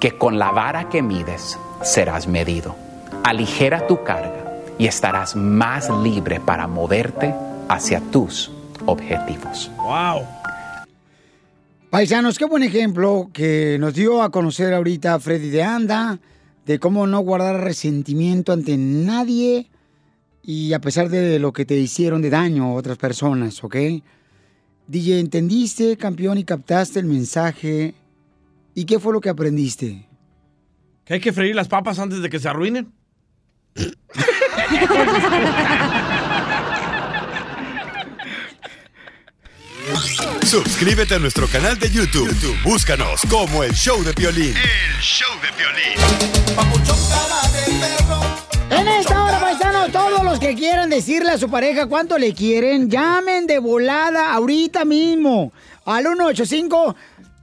que con la vara que mides serás medido. Aligera tu carga y estarás más libre para moverte hacia tus objetivos. Wow. Paisanos, qué buen ejemplo que nos dio a conocer ahorita Freddy de Anda, de cómo no guardar resentimiento ante nadie y a pesar de lo que te hicieron de daño a otras personas, ¿ok? DJ, ¿entendiste, campeón, y captaste el mensaje? ¿Y qué fue lo que aprendiste? ¿Que hay que freír las papas antes de que se arruinen? Suscríbete a nuestro canal de YouTube. YouTube, Búscanos como el show de violín. El show de violín. En esta hora, paisanos, todos los que quieran decirle a su pareja cuánto le quieren, llamen de volada ahorita mismo al 185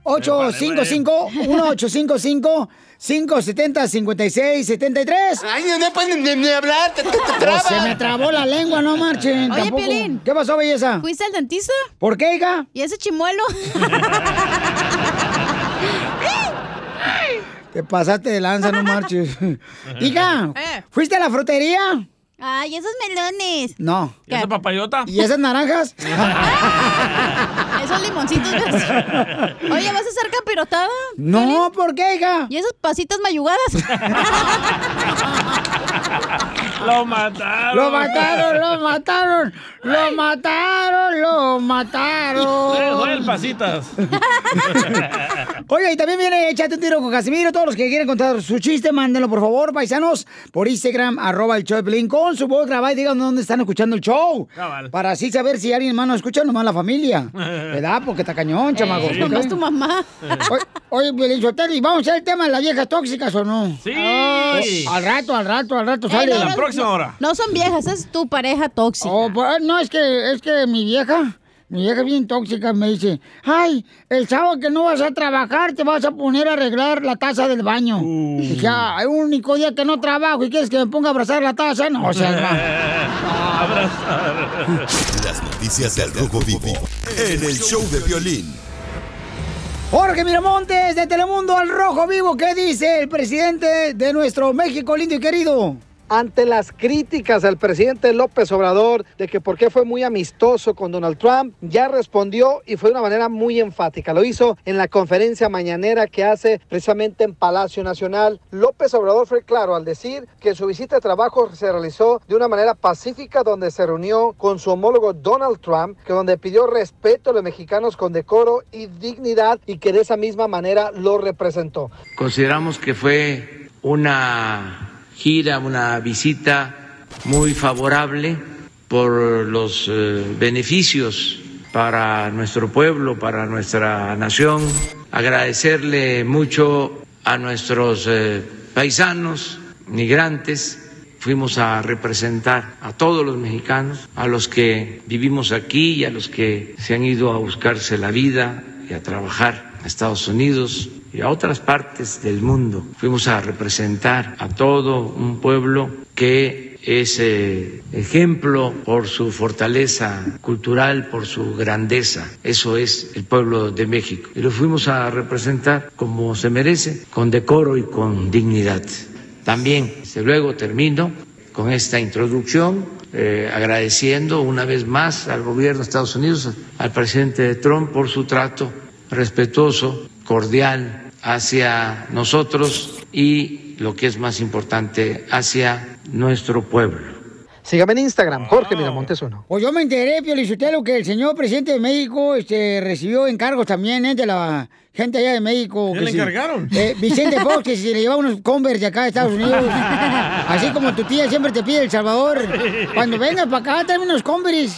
855 1855 570 5673 Ay, no pueden ni, ni hablar, te, te, te Oh, trabas. se me trabó la lengua, no marchen. Oye, tampoco. Piolín. ¿Qué pasó, belleza? ¿Fuiste al dentista? ¿Por qué, hija? ¿Y ese chimuelo? *laughs* Te pasaste de lanza, no marches. *laughs* hija, Eh. ¿fuiste a la frutería? Ay, esos melones. No. ¿Y esa papayota? ¿Y esas naranjas? *laughs* Esos limoncitos. *laughs* Oye, ¿vas a hacer capirotada? No, ¿por qué, hija? ¿Y esas pasitas mayugadas? *laughs* Lo mataron. Lo mataron, lo mataron, lo mataron, lo mataron. Pasitas. *laughs* Oiga, y también viene Échate un tiro con Casimiro. Todos los que quieren contar su chiste, mándenlo, por favor, paisanos, por Instagram, arroba el show de Pelín, con su voz grabada y digan dónde están escuchando el show. Cabal. Para así saber si alguien más no escucha, nomás la familia. *laughs* ¿Verdad? Porque está cañón, chamaco. Eh, nomás tu mamá. Oye, Pelín ¿y vamos a hacer el tema de las viejas tóxicas o no? Sí. Oh, al rato, al rato, al rato Eh, sale. no, no, no, No son viejas, es tu pareja tóxica. Oh, pues, no, es que, es que mi vieja, mi vieja es bien tóxica, me dice, ay, el sábado que no vas a trabajar, te vas a poner a arreglar la taza del baño. Dije, ah, el único día que no trabajo y quieres que me ponga a abrazar la taza, no, o sea, *laughs* Las noticias del Rojo Vivo en el show de violín. Jorge Miramontes de Telemundo al Rojo Vivo, ¿qué dice el presidente de nuestro México lindo y querido? Ante las críticas al presidente López Obrador de que por qué fue muy amistoso con Donald Trump, ya respondió y fue de una manera muy enfática. Lo hizo en la conferencia mañanera que hace precisamente en Palacio Nacional. López Obrador fue claro al decir que su visita de trabajo se realizó de una manera pacífica donde se reunió con su homólogo Donald Trump, que donde pidió respeto a los mexicanos con decoro y dignidad y que de esa misma manera lo representó. Consideramos que fue una gira, una visita muy favorable por los eh, beneficios para nuestro pueblo, para nuestra nación. Agradecerle mucho a nuestros eh, paisanos, migrantes. Fuimos a representar a todos los mexicanos, a los que vivimos aquí y a los que se han ido a buscarse la vida y a trabajar a Estados Unidos y a otras partes del mundo. Fuimos a representar a todo un pueblo que es eh, ejemplo por su fortaleza cultural, por su grandeza. Eso es el pueblo de México. Y lo fuimos a representar como se merece, con decoro y con dignidad. También, desde luego, termino con esta introducción eh, agradeciendo una vez más al gobierno de Estados Unidos, al presidente Trump por su trato respetuoso, cordial hacia nosotros y, lo que es más importante, hacia nuestro pueblo. Sígame en Instagram, Jorge Miramontes uno. Pues yo me enteré, Piolichotelo, que el señor presidente de México este, recibió encargos también eh, de la gente allá de México. ¿Qué que le si- encargaron? eh, Vicente Fox, que si le llevaba unos Converse de acá de Estados Unidos. *laughs* Así como tu tía siempre te pide El Salvador. Cuando vengas para acá, tráeme unos Converse.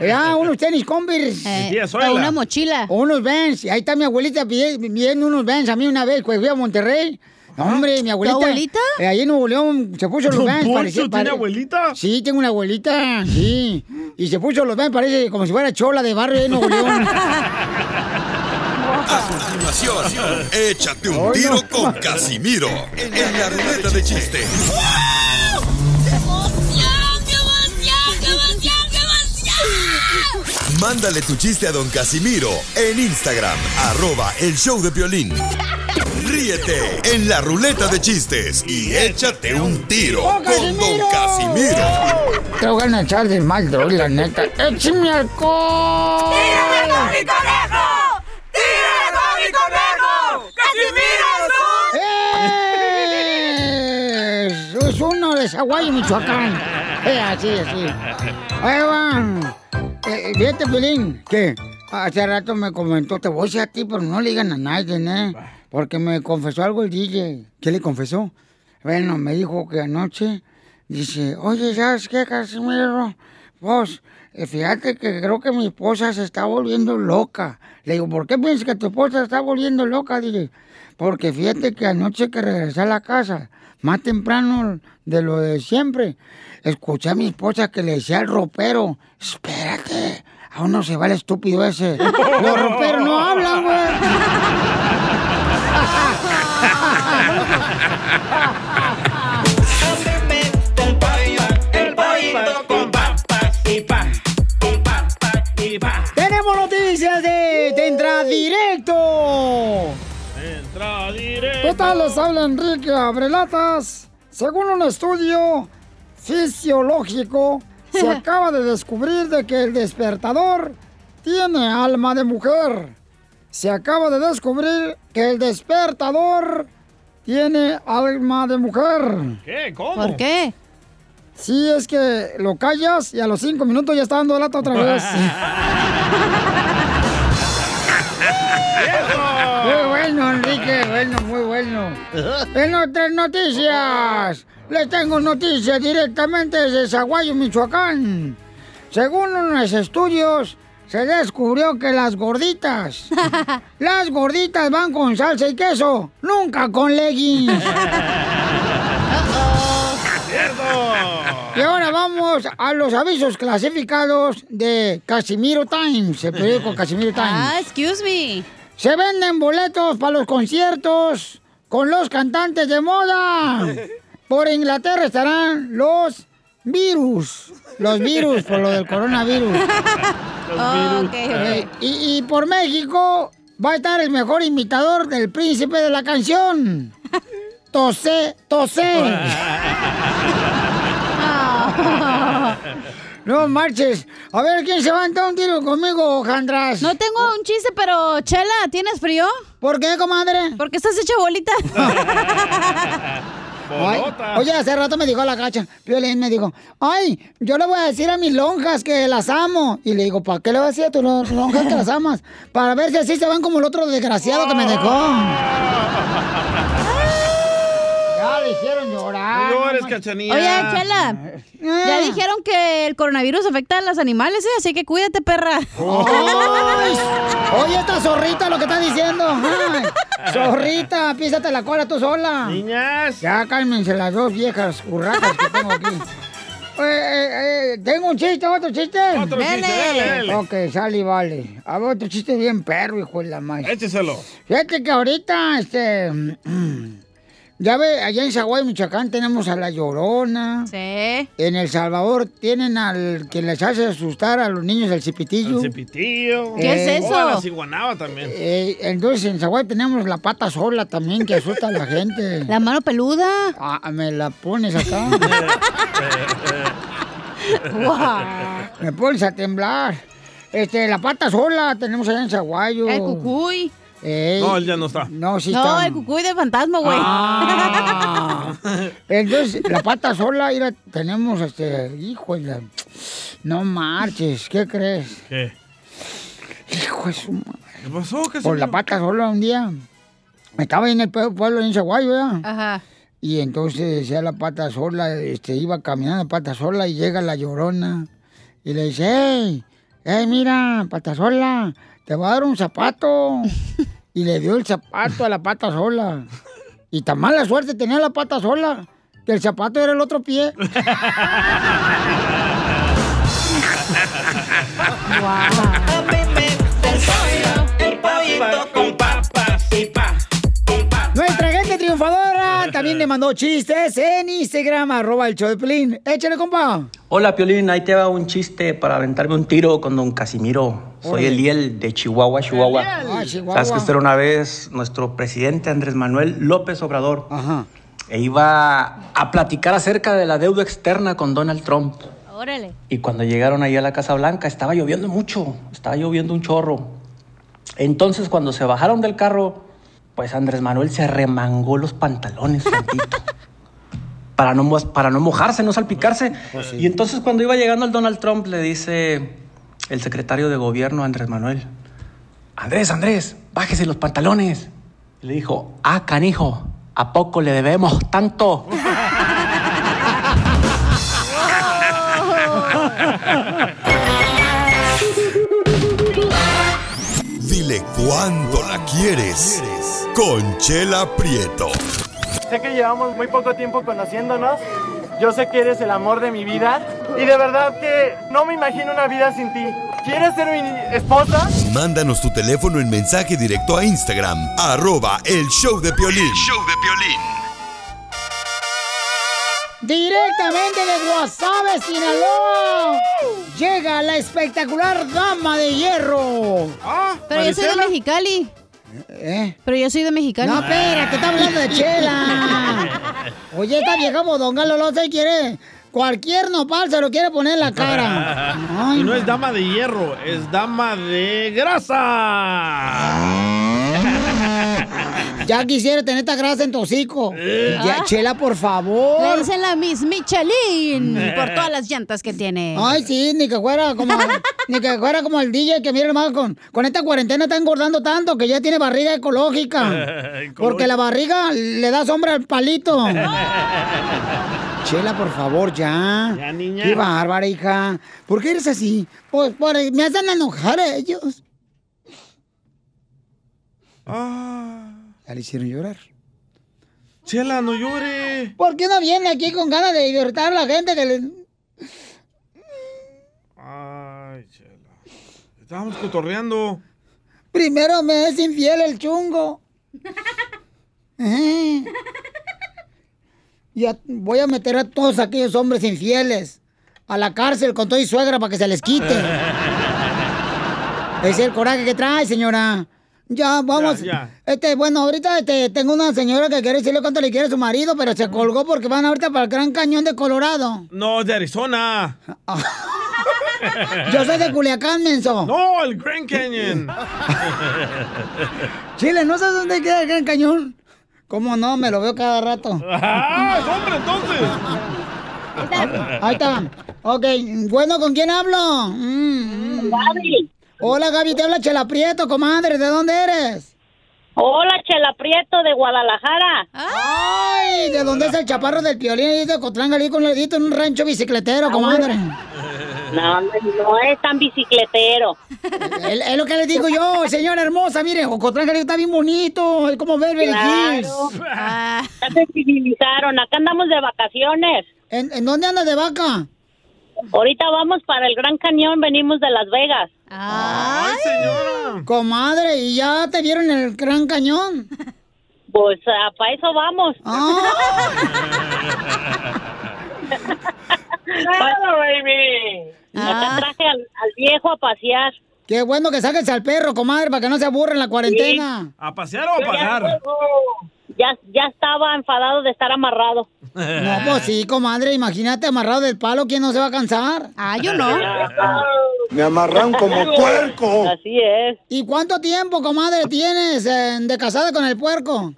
Ya, unos tenis Converse. Eh, tía o una mochila. O unos Vans. Ahí está mi abuelita pide- pidiendo unos Vans a mí una vez, pues fui a Monterrey. No, hombre, mi abuelita. abuelita? eh, ahí en Nuevo León se puso los ¿Don Vans. Parecía- tiene pare- abuelita? Sí, tengo una abuelita, sí. Y se puso los Vans, parece como si fuera chola de barrio de Nuevo León. *laughs* A continuación, échate un tiro no. con Casimiro en la ruleta de chistes. Mándale tu chiste a don Casimiro en Instagram, arroba el show de violín. Ríete en la ruleta de chistes y échate un tiro ¡Oh, con Casimiro! Don Casimiro. Te voy a echar de mal, droga, la neta. ¡Échame alcohol! ¡Tírame con mi conejo! ¡Tírame con mi conejo! ¡Casimiro ¡Eh! Es uno de Zaguayo, Michoacán. Eh, así, así. Ahí van. Eh, fíjate, Pelín, que hace rato me comentó, te voy a decir a ti, pero no le digan a nadie, ¿eh? Porque me confesó algo el DJ. ¿Qué le confesó? Bueno, me dijo que anoche, dice, oye, ¿sabes qué, Casimiro? Vos, eh, fíjate que creo que mi esposa se está volviendo loca. Le digo, ¿por qué piensas que tu esposa se está volviendo loca? Dije, porque fíjate que anoche que regresé a la casa, más temprano de lo de siempre, escuché a mi esposa que le decía al ropero, espérate, aún no se va el estúpido ese. *laughs* Los roperos no hablan, güey. Tenemos noticias de Te Entra Directo. Entra directo. ¿Qué tal? Les habla Enrique Abrelatas. Según un estudio fisiológico, se *laughs* acaba de descubrir de que el despertador tiene alma de mujer. Se acaba de descubrir que el despertador tiene alma de mujer. ¿Qué? ¿Cómo? ¿Por qué? Sí, es que lo callas y a los cinco minutos ya está dando lata otra vez. *laughs* *laughs* Muy bueno, Enrique, bueno, muy bueno. En otras noticias, les tengo noticias directamente desde Zaguayo, Michoacán. Según unos estudios, se descubrió que las gorditas, *laughs* las gorditas van con salsa y queso, nunca con leggings. *laughs* Y ahora vamos a los avisos clasificados de Casimiro Times, el periódico *laughs* Casimiro Times. Ah, excuse me. Se venden boletos para los conciertos con los cantantes de moda. Por Inglaterra estarán los virus. Los virus, por lo del coronavirus. Oh, ok, ok. Eh, y, y por México va a estar el mejor imitador del príncipe de la canción. *laughs* Tosé, tosé. *laughs* *laughs* No marches. A ver, ¿quién se va a entrar un tiro conmigo, Jandras? No tengo un chiste, pero Chela, ¿tienes frío? ¿Por qué, comadre? Porque estás hecha bolita. Ay, oye, hace rato me dijo la cacha, Violín me dijo, ay, yo le voy a decir a mis lonjas que las amo. Y le digo, ¿para qué le vas a decir a tus lo- lonjas que las amas? Para ver si así se van como el otro desgraciado que me dejó. *laughs* cachanilla. Oye, Chela, ya Eh. dijeron que el coronavirus afecta a los animales, ¿eh? Así que cuídate, perra. Ay, *laughs* oye, esta zorrita lo que está diciendo. Ay, zorrita, písate la cola tú sola. Niñas. Ya cálmense las dos viejas curracas que tengo aquí. Eh, eh, eh, tengo un chiste, otro chiste. Otro chiste, dale, dale. Ok, sale y vale. A ver, otro chiste bien perro, hijo de la madre. Écheselo. Fíjate que ahorita, este. Ya ve, allá en Zaguay, Michoacán, tenemos a la Llorona. Sí. En El Salvador tienen al que les hace asustar a los niños del cipitillo. El cepitillo. ¿Qué es eso? Oh, a la ciguanaba también. Eh, entonces en Zaguay tenemos la pata sola también que asusta a la gente. *laughs* La mano peluda. Ah, me la pones acá. *laughs* me pones a temblar. Este, la pata sola tenemos allá en Zaguayo. El cucuy. No, él ya no está. No, sí no, está. el cucuy de fantasma, güey. Ah. *laughs* Entonces, la pata sola, mira, tenemos este, hijo la... No marches, ¿qué crees? ¿Qué? Hijo de su madre. ¿Qué pasó? ¿Qué Por la pata sola un día. Estaba ahí en el pue- pueblo en Zaguayo, ¿verdad? Ajá. Y entonces decía la pata sola, este, iba caminando pata sola y llega la llorona y le dice, hey, hey, mira, pata sola, te voy a dar un zapato. *laughs* y le dio el zapato a la pata sola. Y tan mala suerte tenía la pata sola, que el zapato era el otro pie. *laughs* El pollito con también le mandó chistes en Instagram, arroba el show de Pelín. Échale, compa. Hola Piolín, ahí te va un chiste para aventarme un tiro con don Casimiro. Soy Eliel de Chihuahua, Chihuahua. Ah, Chihuahua. Sabes que este era una vez nuestro presidente Andrés Manuel López Obrador. E iba a platicar acerca de la deuda externa con Donald Trump. Órale. Y cuando llegaron ahí a la Casa Blanca estaba lloviendo mucho, estaba lloviendo un chorro. Entonces cuando se bajaron del carro, pues Andrés Manuel se remangó los pantalones tantito. *laughs* para, no, para no mojarse, no salpicarse. Y entonces cuando iba llegando el Donald Trump le dice el secretario de gobierno Andrés Manuel, Andrés, Andrés, bájese los pantalones. Y le dijo, ah, canijo, ¿a poco le debemos tanto? *laughs* Dile cuándo la quieres. Conchela Prieto. Sé que llevamos muy poco tiempo conociéndonos. Yo sé que eres el amor de mi vida. Y de verdad que no me imagino una vida sin ti. ¿Quieres ser mi esposa? Mándanos tu teléfono en mensaje directo a Instagram, arroba el show de Piolín. show de Piolín. Directamente de Guasave, Sinaloa. Llega la espectacular dama de hierro. Pero yo soy de Mexicali. ¿Eh? Pero yo soy de Mexicali. No, espérate, está hablando de Chela. *laughs* Oye, esta vieja bodonga Lolo se quiere. Cualquier nopal se lo quiere poner en la cara. Ay, *laughs* y no es dama de hierro, es dama de grasa. Ya quisiera tener esta grasa en tu hocico. Ya, Chela, por favor. Le dicen la Miss Michelin por todas las llantas que tiene. Ay, sí, ni que fuera como, ni que fuera como el DJ que mira hermano con, con esta cuarentena está engordando tanto que ya tiene barriga ecológica. *laughs* Porque la barriga le da sombra al palito. *laughs* Chela, por favor, ya. Ya, niña. Qué bárbara, hija. ¿Por qué eres así? Pues por- me hacen enojar a ellos. Ya le hicieron llorar. Chela, no llore. ¿Por qué no viene aquí con ganas de divertir a la gente que le... Ay, Chela. Estábamos cotorreando. Primero me es infiel el chungo. Eh. *laughs* Ya voy a meter a todos aquellos hombres infieles a la cárcel con todo y suegra para que se les quite. Ese *laughs* es el coraje que trae, señora. Ya, vamos. Ya, ya. Este, bueno, ahorita este, tengo una señora que quiere decirle cuánto le quiere a su marido, pero se colgó porque van ahorita para el Gran Cañón de Colorado. No, es de Arizona. *laughs* Yo soy de Culiacán, menso. No, el Grand Canyon. *laughs* Chile, ¿no sabes dónde queda el Gran Cañón? ¿Cómo no? Me lo veo cada rato. *laughs* ¡Ah, es hombre entonces! Ahí está. Ok, bueno, ¿con quién hablo? Mm, Gaby. Hola, Gaby, te habla Chela Prieto, comadre. ¿De dónde eres? Hola, Chela Prieto de Guadalajara. Ay, ¿de dónde es el chaparro del piolín? Ahí de Cotlán, Jalisco, un ladito en un rancho bicicletero, comadre. No, no, no es tan bicicletero. Es, lo que le digo yo, señora hermosa. Mire, Ocotlán, está bien bonito. Es como ver Claro. Hills. Ya se civilizaron. Acá andamos de vacaciones. ¿En, en dónde andas de vaca? Ahorita vamos para el Gran Cañón, venimos de Las Vegas. ¡Ay, señora! Comadre, ¿y ya te vieron el Gran Cañón? Pues para eso vamos. ¡Claro, baby! Acá traje al, al viejo a pasear. Qué bueno que saques al perro, comadre, para que no se aburra en la cuarentena. ¿A pasear o a pagar? Ya, ya estaba enfadado de estar amarrado. No, pues sí, comadre, imagínate amarrado del palo, ¿quién no se va a cansar? Ah, yo no. Me amarran como *laughs* puerco. Así es. ¿Y cuánto tiempo, comadre, tienes eh, de casada con el puerco?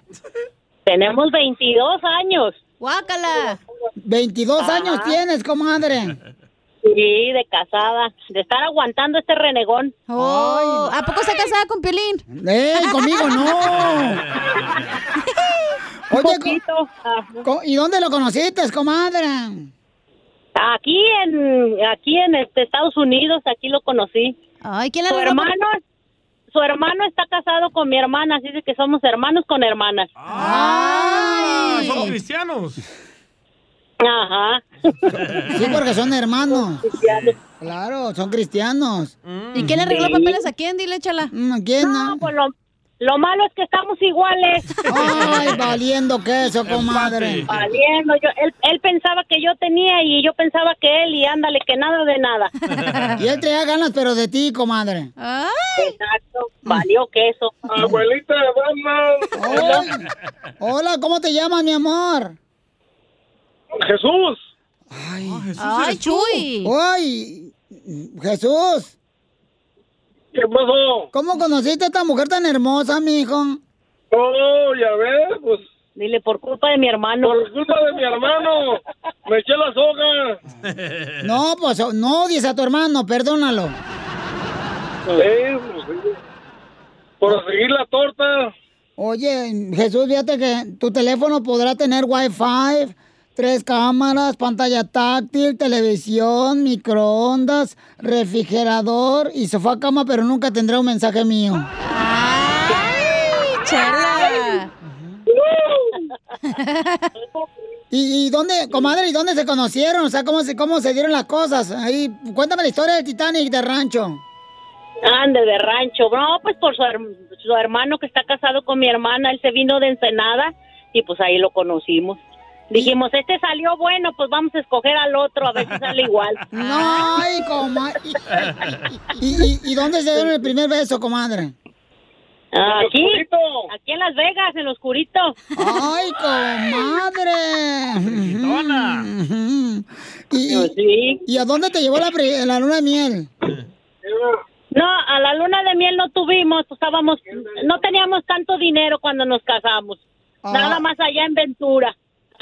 Tenemos 22 años. ¡Guácala! 22 años tienes, comadre. Sí, de casada. De estar aguantando este renegón. Oh, ¿A poco está casada con Piolín? ¡Ey, conmigo no! *laughs* Oye, ¿y dónde lo conociste, comadre? Aquí en aquí en este, Estados Unidos, aquí lo conocí. Ay, ¿quién su hermano? Su hermano está casado con mi hermana, así de que somos hermanos con hermanas. Ah, son cristianos. Ajá. Sí, porque son hermanos. Claro, son cristianos. ¿Y quién le arregló papeles a quién? Dile, chala. Mm, ¿Quién? No, pues lo, Lo malo es que estamos iguales. Ay, valiendo queso, comadre. Valiendo. Yo, él, él pensaba que yo tenía y yo pensaba que él y ándale, que nada de nada. *laughs* Y él traía ganas, pero de ti, comadre. Exacto. Valió queso. Abuelita de Batman. Hola. Hola, ¿cómo te llamas, mi amor? Jesús. Ay, Ay, Chuy. Ay, Jesús. ¿Qué pasó? ¿Cómo conociste a esta mujer tan hermosa, mijo? Oh, ya ves, pues. Dile, por culpa de mi hermano. Por culpa de mi hermano. Me eché la soga. *laughs* No, pues no odies a tu hermano, perdónalo. Pues, sí. Por seguir la torta. Oye, Jesús, fíjate que tu teléfono podrá tener Wi-Fi, tres cámaras, pantalla táctil, televisión, microondas, refrigerador y sofá cama, pero nunca tendrá un mensaje mío. ¡Ay, chela! ¿Y, y dónde, comadre, y dónde se conocieron? O sea, ¿cómo se, cómo se dieron las cosas? Ahí, cuéntame la historia del Titanic de rancho. Ande de rancho. No, pues por su, her- su hermano que está casado con mi hermana. Él se vino de Ensenada y pues ahí lo conocimos. Dijimos, este salió bueno, pues vamos a escoger al otro a ver si sale igual. *laughs* No, ay, comadre. ¿Y, y, y dónde se dieron el primer beso, comadre? Aquí, aquí en Las Vegas, en lo oscurito. ¡Ay, comadre! ¿Y, Pues y, ¿y a dónde te llevó la, pri- la luna de miel? No, a la luna de miel no tuvimos, pues, estábamos, no teníamos tanto dinero cuando nos casamos. Ah. Nada más allá en Ventura.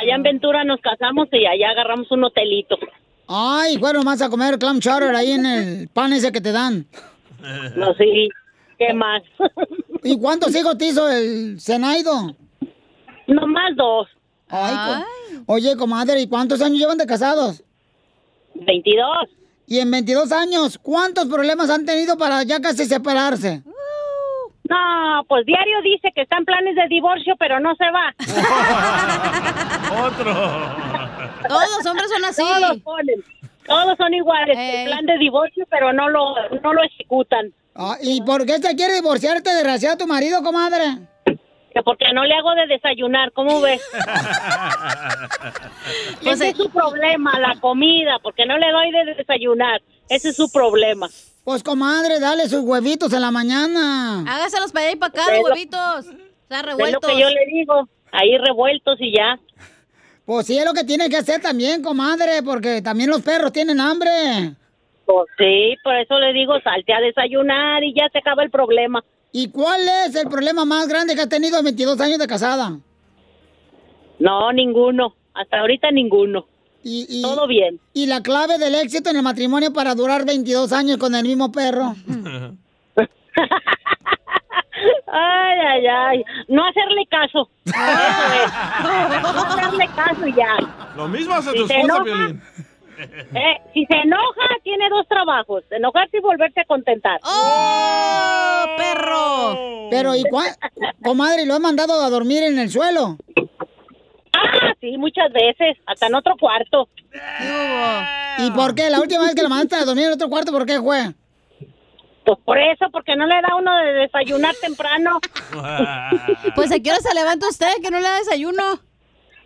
Allá en Ventura nos casamos y allá agarramos un hotelito. Ay, fueron más a comer clam chowder ahí en el pan ese que te dan. No, sí. ¿Qué más? ¿Y cuántos hijos te hizo el Zenaido? Nomás dos. Ay, co- Oye, comadre, ¿y cuántos años llevan de casados? 22. Y en 22 años, ¿cuántos problemas han tenido para ya casi separarse? No, pues diario dice que está en planes de divorcio, pero no se va. *laughs* Otro. Todos los hombres son así. Todos ponen. Todos son iguales. En plan de divorcio, pero no lo, no lo ejecutan. Ah, ¿Y por qué se quiere divorciarte, desgraciado, tu marido, comadre? Que porque no le hago de desayunar, ¿cómo ves? Ese es su problema, la comida, porque no le doy de desayunar. Ese es su problema. Pues, comadre, dale sus huevitos en la mañana. Hágaselos para allá y para acá, los lo- huevitos. Están Es lo revueltos. que yo le digo. Ahí revueltos y ya. Pues sí, es lo que tiene que hacer también, comadre, porque también los perros tienen hambre. Pues sí, por eso le digo, salte a desayunar y ya se acaba el problema. ¿Y cuál es el problema más grande que has tenido en 22 años de casada? No, ninguno. Hasta ahorita ninguno. Y, Todo bien. ¿Y la clave del éxito en el matrimonio para durar 22 años con el mismo perro? *laughs* Ay, ay, ay. No hacerle caso. Eso es. No hacerle caso y ya. Lo mismo hace Si tu esposa, Piolín. Eh, si se enoja, tiene dos trabajos. Enojarse y volverse a contentar. ¡Oh, perro! Pero, ¿y cuál? Comadre, ¿lo he mandado a dormir en el suelo? Ah, sí, muchas veces. Hasta en otro cuarto. ¿Y por qué? La última vez que la mandaste a dormir en otro cuarto, ¿por qué fue? Pues por eso, porque no le da uno de desayunar temprano. *laughs* Pues a qué hora se levanta usted que no le da desayuno.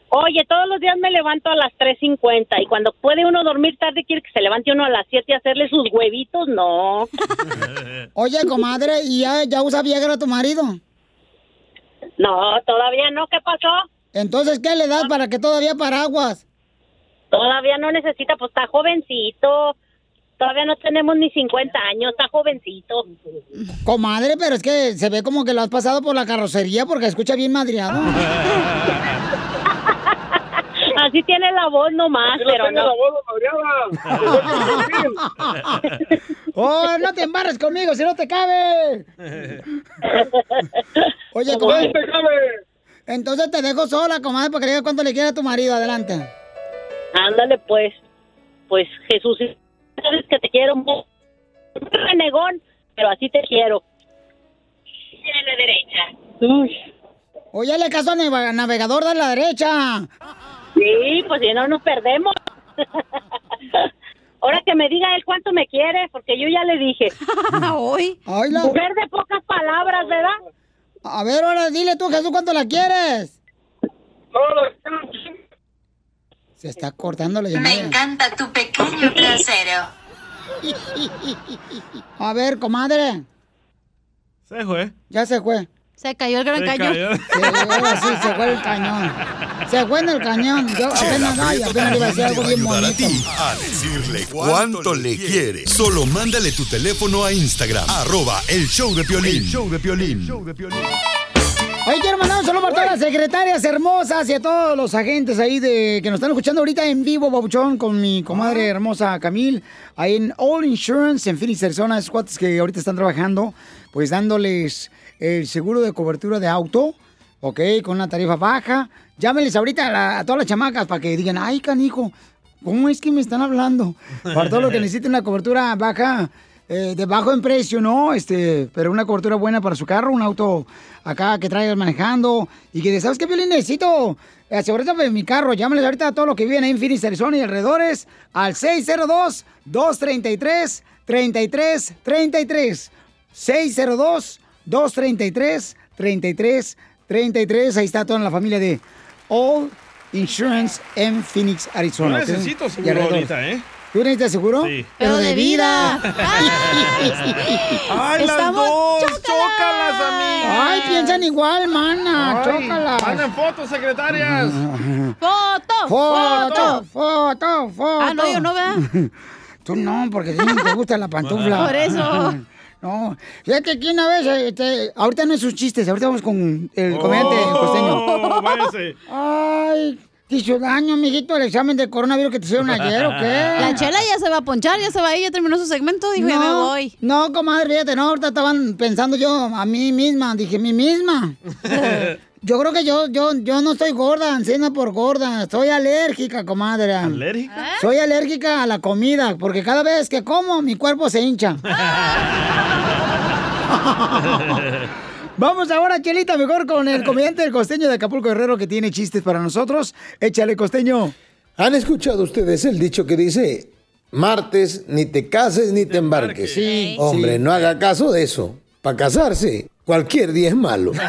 Oye, todos los días me levanto a las 3.50 y cuando puede uno dormir tarde quiere que se levante uno a las 7 y hacerle sus huevitos, no. *laughs* Oye, comadre, ¿y ya, ya usa Viagra tu marido? No, todavía no, ¿qué pasó? Entonces, ¿qué le das para que todavía paraguas? Todavía no necesita, pues está jovencito. Todavía no tenemos ni 50 años, está jovencito. Comadre, pero es que se ve como que lo has pasado por la carrocería porque escucha bien madriado. *laughs* Así tiene la voz nomás, pero tiene no. la voz *laughs* ¡Oh, no te embarres conmigo si no te cabe! *laughs* Oye, comadre. Entonces te dejo sola, comadre, para que le digas cuánto le quieres a tu marido. Adelante. Ándale, pues. Pues, Jesús, sabes que te quiero. Un renegón, pero así te quiero. A la derecha. Oye, le caso al nave- navegador de la derecha. Sí, pues si no nos perdemos. *laughs* Ahora que me diga él cuánto me quiere, porque yo ya le dije. *laughs* Hoy. Mujer de pocas palabras, ¿verdad? A ver, ahora dile tú, Jesús, ¿cuánto la quieres? Se está cortando la llamada. Me encanta tu pequeño trasero. *laughs* A ver, comadre. Se fue. Ya se fue. Se cayó el gran Se cañón. cayó. *laughs* Sí, se fue el cañón. Se fue en el cañón. Yo apenas, ay, apenas le iba a decir algo bien a bonito. ti a decirle cuánto le quiere. Solo mándale tu teléfono a Instagram, arroba el show de Piolín. show de Piolín. Hoy quiero mandar un saludo para todas las secretarias hermosas y a todos los agentes ahí de que nos están escuchando ahorita en vivo, Babuchón, con mi comadre hermosa Camil, ahí en All Insurance en Phoenix, Arizona, esos cuates que ahorita están trabajando, pues dándoles el seguro de cobertura de auto, ok, con una tarifa baja. Llámenles ahorita a, la- a todas las chamacas para que digan, ay, canijo, ¿cómo es que me están hablando? Para todo lo que *laughs* necesiten una cobertura baja, eh, de bajo en precio, ¿no? Este, pero una cobertura buena para su carro, un auto acá que traigas manejando y que, ¿sabes qué, Piolín? Necesito aseguranza de mi carro. Llámales ahorita a todos los que viven ahí en Phoenix, Arizona y alrededores al 602-233-3333. 602-233-3333. Ahí está toda la familia de All Insurance en Phoenix, Yo Arizona. ¿ok? necesito seguro ahorita, ¿eh? ¿Tú necesitas seguro? Sí. Pero de vida. *laughs* ¡Ay, las dos! ¡Chócalas, amigas! Ay, piensan igual, mana. Ay, Chócalas. Manden fotos, secretarias. *laughs* ¡Foto! Foto, foto, foto. Ah, no, yo no, ¿verdad? *laughs* Tú no, porque sí te gusta la pantufla. Por eso. No, fíjate que una vez, este, ahorita no es sus chistes, ahorita vamos con el comediante costeño. Oh, *laughs* váyase. Ay, ¿te hizo daño, amiguito, el examen de coronavirus que te hicieron ayer o qué? *laughs* La chela ya se va a ponchar, ya se va a ir, ya terminó su segmento, dijo, ya me voy. No, comadre, fíjate, no, ahorita estaban pensando yo a mí misma, dije, mí misma. *laughs* Yo creo que yo, yo, yo no estoy gorda, encima por gorda, soy alérgica, comadre. ¿Alérgica? Soy alérgica a la comida, porque cada vez que como, mi cuerpo se hincha. *laughs* Vamos ahora, Chelita, mejor con el comediante del costeño de Acapulco Guerrero que tiene chistes para nosotros. Échale, costeño. ¿Han escuchado ustedes el dicho que dice, martes ni te cases ni te embarques? Sí. Hombre, Sí. no haga caso de eso. Para casarse, cualquier día es malo. *laughs*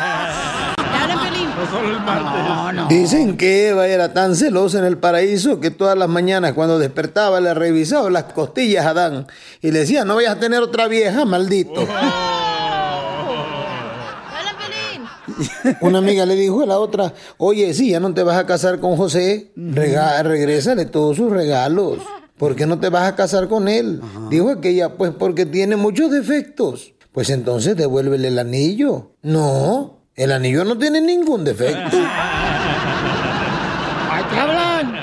No solo el martes. Dicen que Eva era tan celosa en el paraíso que todas las mañanas cuando despertaba le revisaba las costillas a Adán y le decía, no vayas a tener otra vieja, maldito. Una amiga le dijo a la otra, oye, si ya no te vas a casar con José, rega- regrésale todos sus regalos. ¿Por qué no te vas a casar con él? Dijo aquella, pues porque tiene muchos defectos. Pues entonces devuélvele el anillo. No, el anillo no tiene ningún defecto. *laughs* ¡Ay, hablan!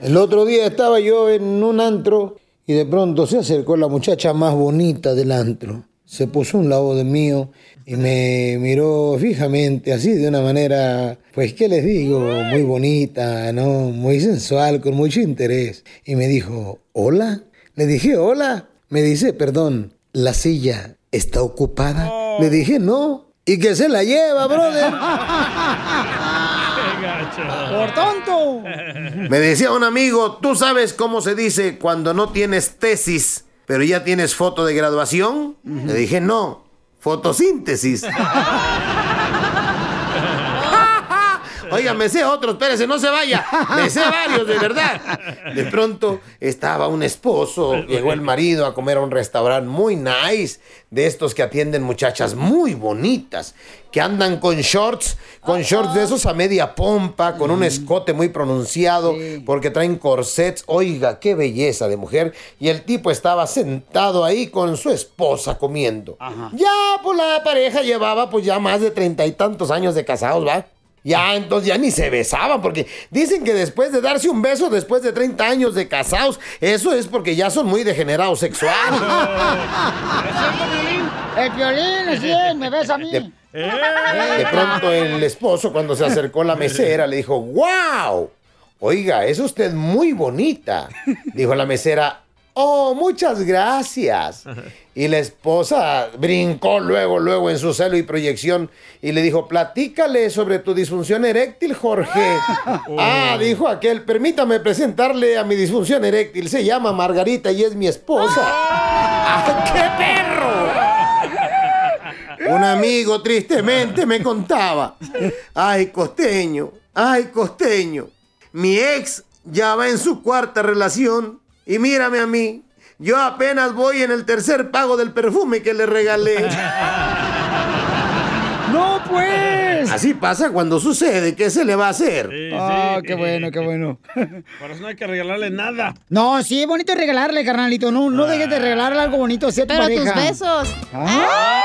El otro día estaba yo en un antro y de pronto se acercó la muchacha más bonita del antro. Se puso un lado de mío y me miró fijamente, así de una manera, pues, ¿qué les digo? Muy bonita, ¿no? Muy sensual, con mucho interés. Y me dijo, ¿hola? Le dije, hola. Me dice, perdón, ¿la silla está ocupada? Le dije, no. ¿Y que se la lleva, brother? ¡Por tonto! Me decía un amigo, ¿tú sabes cómo se dice cuando no tienes tesis, pero ya tienes foto de graduación? Le dije, no, fotosíntesis. Oiga, me sé otro, espérese, no se vaya. Me sé varios, de verdad. De pronto estaba un esposo, llegó el marido a comer a un restaurante muy nice, de estos que atienden muchachas muy bonitas, que andan con shorts, con shorts de esos a media pompa, con un escote muy pronunciado, porque traen corsets. Oiga, qué belleza de mujer. Y el tipo estaba sentado ahí con su esposa comiendo. Ya, pues la pareja llevaba pues ya más de treinta y tantos años de casados, ¿va? Ya, entonces ya ni se besaban, porque dicen que después de darse un beso, después de 30 años de casados, eso es porque ya son muy degenerados sexuales. *laughs* El violín, es, me ves a mí. De, de pronto el esposo, cuando se acercó a la mesera, le dijo, ¡Wow! Oiga, es usted muy bonita. Dijo la mesera, Oh, muchas gracias. *laughs* Y la esposa brincó luego, luego en su celo y proyección y le dijo, platícale sobre tu disfunción eréctil, Jorge. *laughs* Ah, dijo aquel, permítame presentarle a mi disfunción eréctil. Se llama Margarita y es mi esposa. *laughs* ¡Ah, qué perro! Un amigo tristemente me contaba, ay costeño, ay costeño, mi ex ya va en su cuarta relación y mírame a mí, yo apenas voy en el tercer pago del perfume que le regalé. *laughs* ¡No, pues! Así pasa cuando sucede, ¿qué se le va a hacer? Ah, qué bueno, qué bueno. *laughs* Por eso no hay que regalarle nada. No, sí, es bonito regalarle, carnalito. No, no dejes de regalarle algo bonito hacia tu Pero pareja. tus besos. ¡Ay!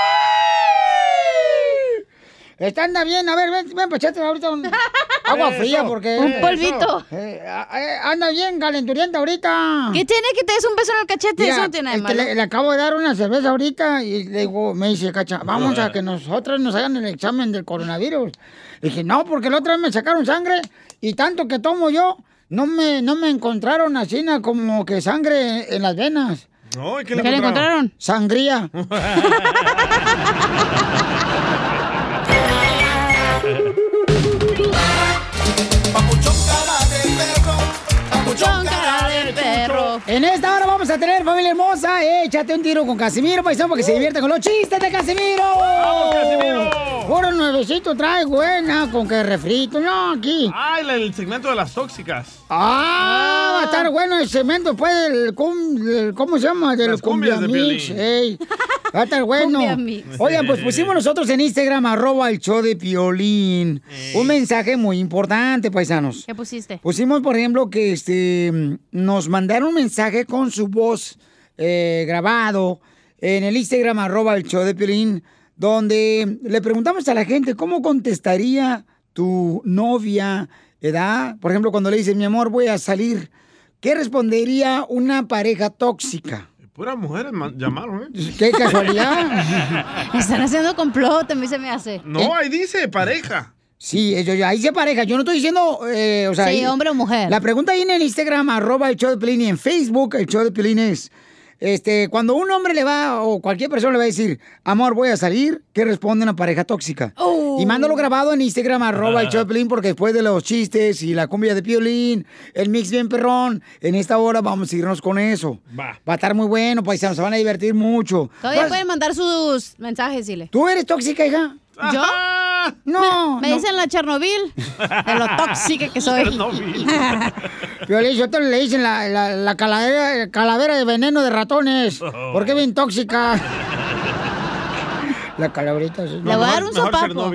Está anda bien, a ver, ven, ven, pachate ahorita un- *laughs* agua Eso, fría porque... un polvito. Eh, eh, anda bien, calenturienta ahorita. ¿Qué tiene que te des un beso en el cachete? Mira, Eso no tiene este, malo. le, le acabo de dar una cerveza ahorita y le digo, me dice, Cacha, vamos a que nosotros nos hagan el examen del coronavirus. Le dije, no, porque la otra vez me sacaron sangre y tanto que tomo yo, no me, no me encontraron así como que sangre en las venas. No, ¿y qué ¿Qué le encontraron? Sangría. *laughs* *laughs* a tener, familia hermosa, échate un tiro con Casimiro, paisano, para que se divierta con los chistes de Casimiro. ¡Vamos, Casimiro! Puro nuevecito trae, buena, con que refrito, no, aquí. Ah, el, el segmento de las tóxicas. Ah, va a estar bueno el del, cum- del- ¿cómo se llama? Del Las cumbias cumbia de mix. Ey. Va a estar bueno. Oigan, pues pusimos nosotros en Instagram, arroba el show de Piolín. Un mensaje muy importante, paisanos. ¿Qué pusiste? Pusimos, por ejemplo, que este nos mandaron un mensaje con su voz eh, grabado en el Instagram, arroba el show de Piolín, donde le preguntamos a la gente cómo contestaría tu novia, edad, por ejemplo, cuando le dices, mi amor, voy a salir, ¿qué respondería una pareja tóxica? Puras mujeres ma- llamaron, ¿eh? ¿Qué casualidad? *laughs* Están haciendo complot, a mí se me hace. No, ahí dice pareja. Sí, eso, ahí se pareja. Yo no estoy diciendo, eh, o sea... Sí, ahí- hombre o mujer. La pregunta ahí en el Instagram, arroba el show de Pelín, y en Facebook, el show de Pelín es, este, cuando un hombre le va, o cualquier persona le va a decir, amor, voy a salir, ¿qué responde una pareja tóxica? Oh. Y mándalo grabado en Instagram, arroba el de Pelín, porque después de los chistes y la cumbia de Piolín, el mix bien perrón, en esta hora vamos a irnos con eso. Va. Va a estar muy bueno, paisanos, se van a divertir mucho. Todavía ¿Tú- pueden mandar sus mensajes, dile. ¿Tú eres tóxica, hija? ¿Yo? No. Me no. dicen la Chernobyl, de lo tóxica que soy. Piolín, *laughs* yo te le dicen la, la, la calavera, calavera de veneno de ratones. ¿Por qué bien tóxica? La calaverita. sí. Le voy a dar un sopapo.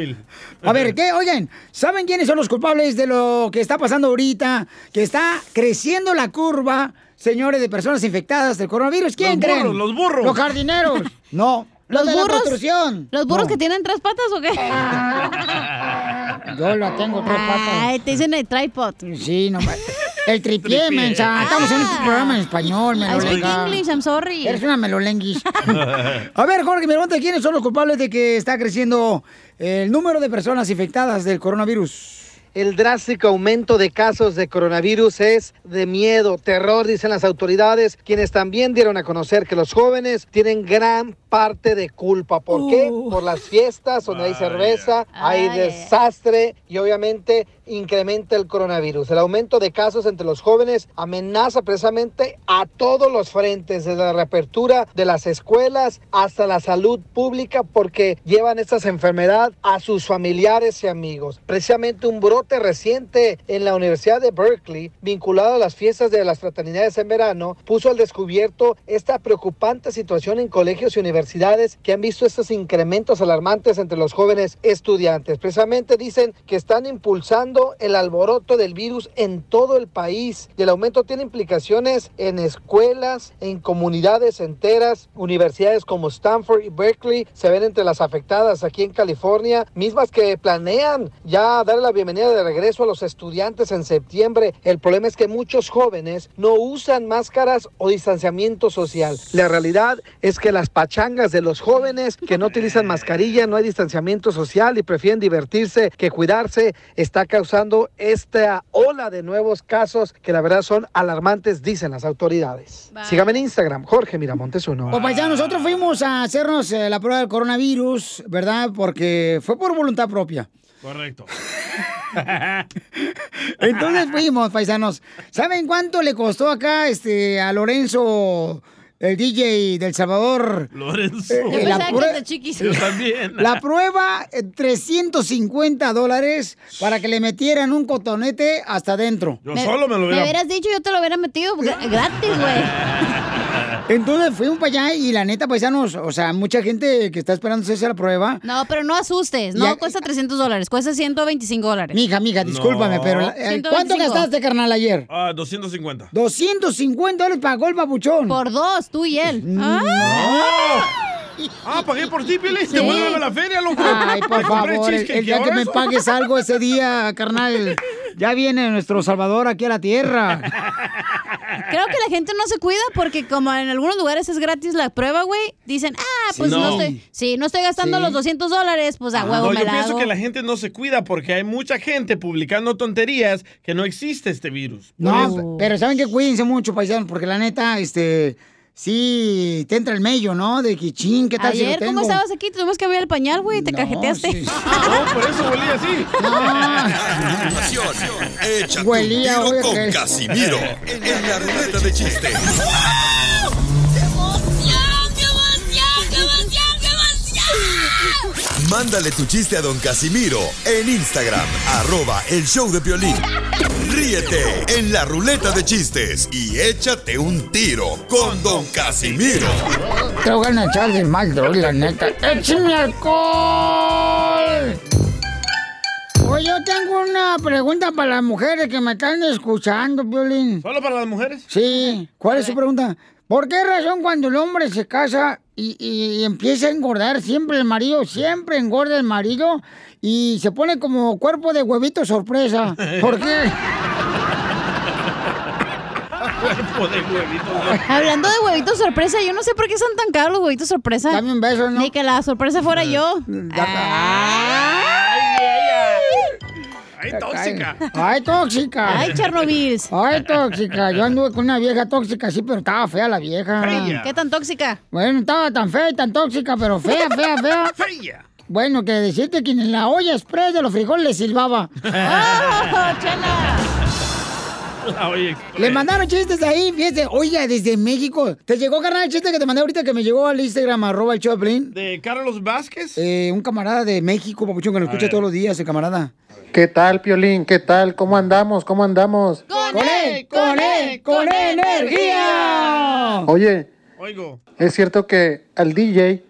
A ver, ¿qué? Oigan, ¿saben quiénes son los culpables de lo que está pasando ahorita? Que está creciendo la curva, señores, de personas infectadas del coronavirus. ¿Quién Los creen? burros, los burros. Los jardineros. *laughs* No. Los, ¿Los de la burros? construcción. ¿Los burros No. que tienen tres patas o qué? Yo la tengo tres patas. Ay, te dicen el tripod. Sí, no El tripié, Tripié. mensa. Estamos en un Ah. programa en español, I speak melolenga. English, I'm sorry. Eres una melolenguis. *laughs* A ver, Jorge, me pregunta quiénes son los culpables de que está creciendo el número de personas infectadas del coronavirus. El drástico aumento de casos de coronavirus es de miedo, terror, dicen las autoridades, quienes también dieron a conocer que los jóvenes tienen gran parte de culpa. ¿Por qué? Por las fiestas donde hay cerveza, hay Ay, ay, ay. desastre y obviamente incrementa el coronavirus. El aumento de casos entre los jóvenes amenaza precisamente a todos los frentes, desde la reapertura de las escuelas hasta la salud pública, porque llevan estas enfermedades a sus familiares y amigos. Precisamente un brote reciente en la Universidad de Berkeley, vinculado a las fiestas de las fraternidades en verano, puso al descubierto esta preocupante situación en colegios y universidades que han visto estos incrementos alarmantes entre los jóvenes estudiantes. Precisamente dicen que están impulsando el alboroto del virus en todo el país y el aumento tiene implicaciones en escuelas, en comunidades enteras, universidades como Stanford y Berkeley se ven entre las afectadas aquí en California, mismas que planean ya dar la bienvenida de regreso a los estudiantes en septiembre. El problema es que muchos jóvenes no usan máscaras o distanciamiento social. La realidad es que las pachangas de los jóvenes que no utilizan mascarilla, no hay distanciamiento social y prefieren divertirse que cuidarse, está causando esta ola de nuevos casos que la verdad son alarmantes, dicen las autoridades. Sígame en Instagram, Jorge Miramontes uno. Pues ya nosotros fuimos a hacernos eh, la prueba del coronavirus, ¿verdad? Porque fue por voluntad propia. Correcto. *laughs* Entonces fuimos, paisanos. ¿Saben cuánto le costó acá este, a Lorenzo el DJ del Salvador. Lorenzo. Eh, Yo eh, la, pensaba que prue- es de chiquis. Yo también. la prueba, eh, 350 dólares para que le metieran un cotonete hasta adentro. Yo solo me lo Me hubiera... hubieras dicho, yo te lo hubiera metido gra- gratis, güey. *laughs* Entonces fuimos para allá y la neta, paisanos, o sea, mucha gente que está esperando hacerse la prueba. No, pero no asustes. No Ya- cuesta 300 dólares, cuesta 125 dólares. Mija, mija, discúlpame, No. pero eh, ¿cuánto 125. gastaste, carnal, ayer? Ah, 250. 250 dólares pagó el babuchón. Por dos, tú y él. Ah. Ah, pagué por ti, Piolín. Sí. Devuélveme la feria, loco. Ay, por Te favor, el, el día ¿y que me eso? pagues algo ese día, carnal, *laughs* ya viene nuestro Salvador aquí a la tierra. *laughs* Creo que la gente no se cuida porque como en algunos lugares es gratis la prueba, güey, dicen, ah, pues no, No. estoy, sí, no estoy gastando Sí. los 200 dólares, pues a huevo No, me yo la pienso hago. que la gente no se cuida porque hay mucha gente publicando tonterías que no existe este virus. No, pero saben que cuídense mucho, paisanos, porque la neta, este, sí, te entra el mello, ¿no? De que ching, ¿qué tal si lo Ayer, tengo? ¿cómo estabas aquí? Tuvimos que abrir el pañal, güey, te No, cajeteaste. sí. *laughs* No, por eso olía así. Continuación, *laughs* échate Huelía, un tiro con Casimiro en la ruleta de chistes. *laughs* Mándale tu chiste a don Casimiro en Instagram, arroba el show de violín. Ríete en la ruleta de chistes y échate un tiro con don Casimiro. Te voy a echar de mal, droga, la neta. ¡Échame alcohol! Oye, yo tengo una pregunta para las mujeres que me están escuchando, Violín. ¿Solo para las mujeres? Sí. ¿Cuál es su pregunta? ¿Por qué razón cuando el hombre se casa y, y empieza a engordar, siempre el marido, siempre engorda el marido y se pone como cuerpo de huevito sorpresa? ¿Por qué? *laughs* Cuerpo de huevitos. Hablando de huevitos sorpresa, yo no sé por qué son tan caros los huevitos sorpresa. Dame un beso, ¿no? Ni que la sorpresa fuera yo. ¡Ay, tóxica! ¡Ay, tóxica! Ay, Chernobyl. ¡Ay, tóxica! Yo anduve con una vieja tóxica, sí, pero estaba fea la vieja. Fea. ¿Qué tan tóxica? Bueno, estaba tan fea y tan tóxica, pero fea, fea, fea. *laughs* ¡Fea! Bueno, que decirte que en la olla express de los frijoles le silbaba. *laughs* ¡Oh, chela! La olla express. Le mandaron chistes ahí, fíjate. Oiga, desde México. ¿Te llegó, carnal, el chiste que te mandé ahorita que me llegó al Instagram, arroba el Choplin? ¿De Carlos Vázquez? Eh, un camarada de México, papuchón, que lo escucha todos los días, el camarada. ¿Qué tal, Piolín? ¿Qué tal? ¿Cómo andamos? ¿Cómo andamos? ¡Con él! ¡Con él! ¡Con energía! Oye, Oigo. ¿es cierto que al DJ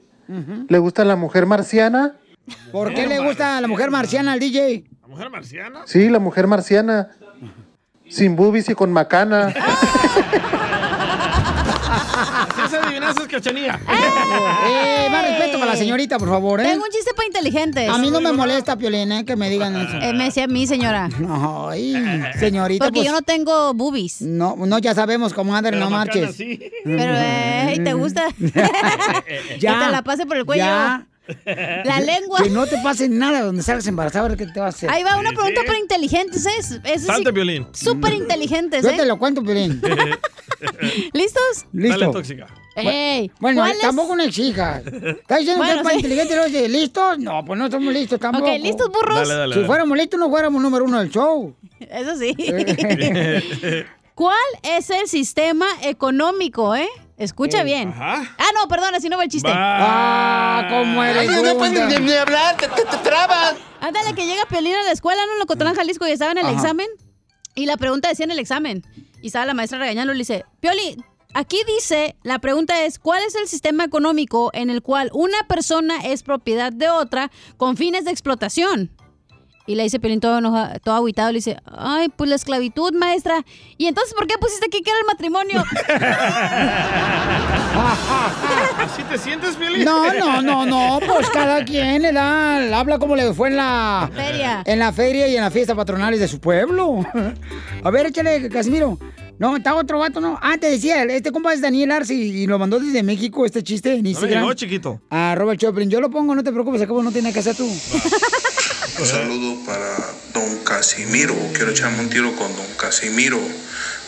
le gusta la mujer marciana? ¿Por qué le gusta a la mujer marciana al DJ? ¿La mujer marciana? Sí, la mujer marciana. Sin boobies y con macana. *laughs* Así es adivinanzas, cachanía. *laughs* Eh, más respeto para la señorita, por favor, ¿eh? Tengo un chiste para inteligentes. A mí no me molesta, Piolina, que me digan eso. Eh, me decía a mí, señora. Ay, señorita, Porque pues... yo no tengo boobies. No, no, ya sabemos, comadre, Pero no marches. sí. Pero, eh, ¿te gusta? *laughs* Ya. Que te la pase por el cuello. Ya. La lengua. Que no te pase nada donde salgas embarazada, a ver qué te va a hacer. Ahí va una pregunta para inteligentes, ¿eh? Sí, Salte, Violín. Súper inteligentes, Yo ¿eh? te lo cuento, Piolín. *laughs* ¿Listos? Listo. Dale, tóxica. Ey, Bueno, ¿cuál es? tampoco una exija. ¿Estás diciendo Bueno, que es para sí. listos? No, pues no estamos listos tampoco. Ok, ¿listos, burros? Dale, dale. Si fuéramos listos, no fuéramos número uno del show. Eso sí. *laughs* *laughs* ¿Cuál es el sistema económico, eh? Escucha bien. Ajá. Ah, no, perdón, así no va el chiste. Ah, cómo eres no puedes ni, ni hablar, te, te- te trabas. Ándale, que llega Piolín a la escuela, ¿no? En Locotlán, Jalisco, y estaba en el Ajá. examen. Y la pregunta decía en el examen. Y estaba la maestra regañando y le dice, Pioli, aquí dice, la pregunta es, ¿cuál es el sistema económico en el cual una persona es propiedad de otra con fines de explotación? Y le dice Piolín todo, enoja- todo aguitado, le dice, ay, pues la esclavitud, maestra. ¿Y entonces por qué pusiste aquí que era el matrimonio? *laughs* ¿Así te sientes, Piolín? No, no, no, no, pues cada quien le da, habla como le fue en la Feria. en la feria y en las fiestas patronales de su pueblo. *laughs* A ver, échale, Casimiro. No, está otro vato, ¿no? Ah, te decía, este compa es Daniel Arce y lo mandó desde México este chiste en No Instagram. llegó, chiquito. A Robert Choplin. Yo lo pongo, no te preocupes, acabo no tiene que hacer tú. *laughs* Un saludo para don Casimiro. Quiero echarme un tiro con don Casimiro.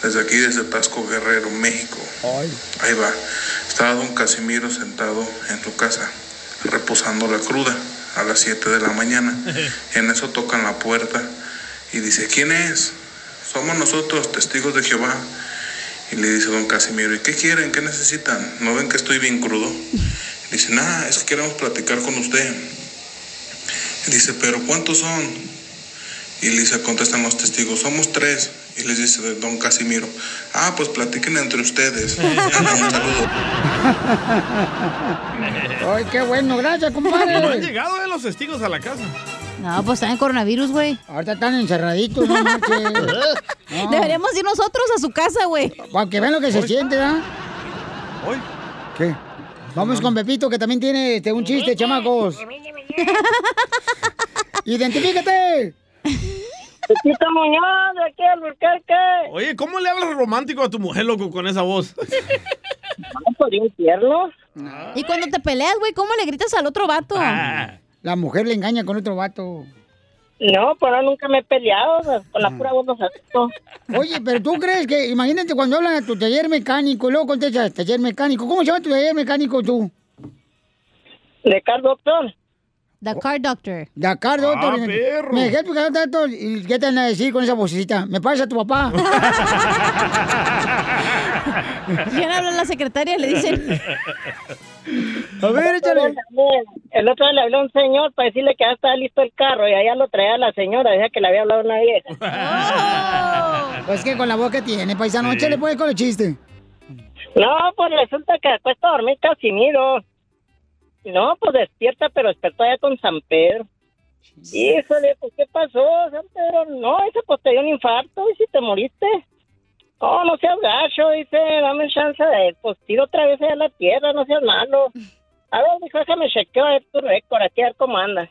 Desde aquí, desde Tasco Guerrero, México. Ahí va. Estaba don Casimiro sentado en su casa, reposando la cruda a las 7 de la mañana. *laughs* En eso tocan la puerta y dice, ¿quién es? Somos nosotros, testigos de Jehová. Y le dice don Casimiro, ¿y qué quieren? ¿Qué necesitan? ¿No ven que estoy bien crudo? Y dice, nada, es que queremos platicar con usted. Dice, ¿pero cuántos son? Y le dice, contestan los testigos, somos tres. Y les dice don Casimiro, ah, pues platiquen entre ustedes. *laughs* Anda, un saludo. *laughs* Ay, qué bueno, gracias, compadre. No han llegado eh, los testigos a la casa. No, pues están en coronavirus, güey. Ahorita están encerraditos, no marches. *laughs* No. Deberíamos ir nosotros a su casa, güey. Para que vean lo que se siente, ¿verdad? Hoy. ¿Qué? Vamos con Pepito, que también tiene este, un chiste, chamacos. *laughs* ¡Identifícate! Pepito Muñoz, de aquí al Burquerque. Oye, ¿cómo le hablas romántico a tu mujer, loco, con esa voz? ¿No podía infierno? Y cuando te peleas, güey, ¿cómo le gritas al otro vato? Ah. La mujer le engaña con otro vato. No, pero nunca me he peleado, con la pura voz no acepto. Oye, pero tú crees que, imagínate cuando hablan a tu taller mecánico y luego contestas, taller mecánico. ¿Cómo se llama tu taller mecánico tú? ¿De car doctor? The car doctor. The car doctor. Ah, me- perro. Me dejé tu car doctor. ¿Y qué te van a decir con esa vocecita? ¿Me pasa a tu papá? *laughs* ¿Quién habla la secretaria? Le dicen. *laughs* A ver, échale. El otro día le habló a un señor para decirle que ya estaba listo el carro y allá lo traía la señora, decía que le había hablado una vieja. *laughs* Pues que con la voz que tiene, paisano, Sí. échale pues con el chiste. No, pues resulta que acuesta a dormir Casimiro. No, pues despierta, pero despertó allá con San Pedro. Híjole, pues ¿qué pasó, San Pedro? No, dice, pues te dio un infarto y si te moriste. Oh, no seas gacho, dice, dame chance de, pues tiro otra vez allá a la tierra, no seas malo. A ver, dijo, déjame chequeo a ver tu récord, aquí a ver cómo anda.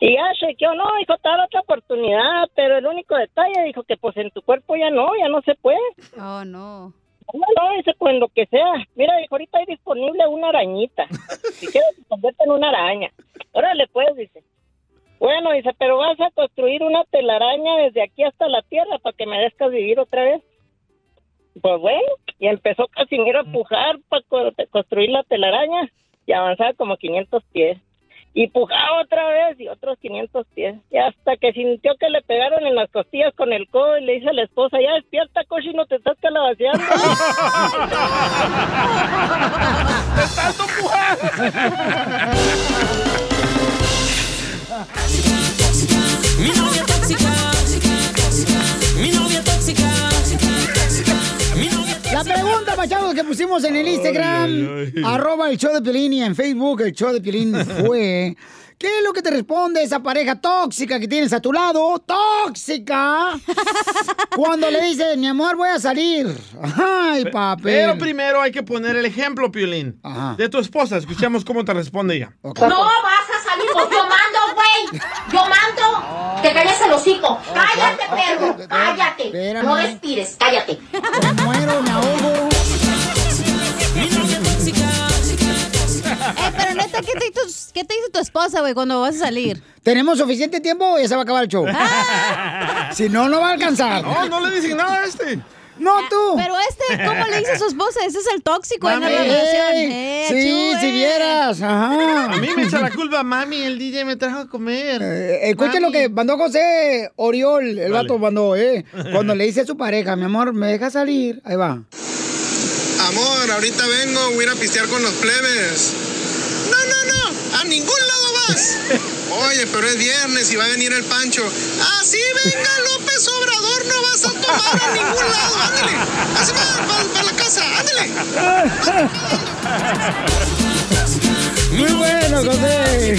Y ya chequeó, no, dijo, te dar otra oportunidad, pero el único detalle, dijo que pues en tu cuerpo ya no, ya no se puede. Oh, no. No, no, dice, pues lo que sea. Mira, dijo, ahorita hay disponible una arañita. Si quieres, te convierte en una araña. Órale, pues, dice. Bueno, dice, pero vas a construir una telaraña desde aquí hasta la tierra para que me dejes vivir otra vez. Pues bueno, y empezó Casimiro a pujar para construir la telaraña y avanzaba como 500 pies. Y pujaba otra vez y otros 500 pies. Y hasta que sintió que le pegaron en las costillas con el codo y le dice a la esposa, ya despierta, coche, no te estás calabaceando. *laughs* Mi novia tóxica. La pregunta, machados, que pusimos en el Instagram, arroba el show de Piolín y en Facebook el show de Piolín *laughs* fue... ¿Qué es lo que te responde esa pareja tóxica que tienes a tu lado? ¡Tóxica! Cuando le dices, mi amor, voy a salir. Ay, papi. Pero primero hay que poner el ejemplo, Piolín, de tu esposa. Escuchemos cómo te responde ella. No vas a yo mando, güey. Yo mando. Te calles el hocico. Cállate, perro. Cállate. No respires, cállate. muero, me ahogo. Eh, pero neta, ¿qué te, hizo, ¿qué te dice tu esposa, güey, cuando vas a salir? ¿Tenemos suficiente tiempo o ya se va a acabar el show? si no, no va a alcanzar. No, no le dicen nada a este. No, tú. Pero este, ¿cómo le dice a su esposa? Ese es el tóxico en la Mami. relación. Eh, sí, si vieras. Ajá. A mí me echa la culpa, mami, el DJ me trajo a comer. Eh, escuchen lo que mandó José Oriol, el vato mandó, ¿eh? Cuando le dice a su pareja, mi amor, ¿me deja salir? Ahí va. Amor, ahorita vengo, voy a ir a pistear con los plebes. No, no, no, a ningún lado vas. Oye, pero es viernes y va a venir el Pancho. Así venga López Obrador, no vas a tomar a ningún lado. Ándale, así va, para la casa, ándale. Muy bueno, José.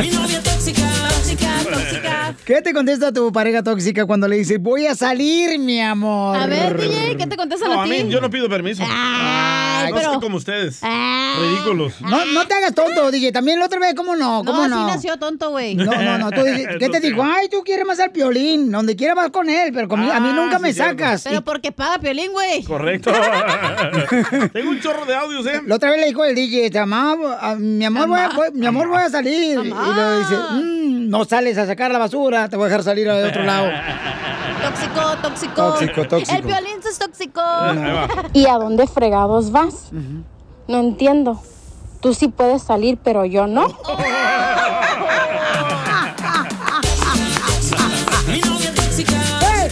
Mi novia tóxica. Tóxica, tóxica. ¿Qué te contesta tu pareja tóxica cuando le dice, voy a salir, mi amor? A ver, DJ, ¿qué te contestan No, a a ti? mí yo no pido permiso. Ay, no pero- soy como ustedes. Ah. Ridículos. No, no te hagas tonto, DJ. También la otra vez, ¿cómo no? ¿Cómo No, no? así nació tonto, güey. No, no, no. Tú dices, *laughs* ¿Qué te dijo? Ay, tú quieres más al piolín. Donde quiera vas con él, pero conmigo- a mí Ah, nunca sí, me cierto. sacas. Pero Y porque paga Piolín, güey. Correcto. *laughs* Tengo un chorro de audios, ¿eh? La otra vez le dijo el DJ, te amaba, a- mi amor, voy a, voy- mi amor, voy a salir. Y luego dice, "Mm, no sales a sacar la basura, te voy a dejar salir de otro *laughs* lado. Tóxico, tóxico. Tóxico, tóxico. El Piolín es tóxico. ¿Y a dónde fregados vas? No entiendo. Tú sí puedes salir, pero yo no. *laughs* Mi novia tóxica. ¡Ey,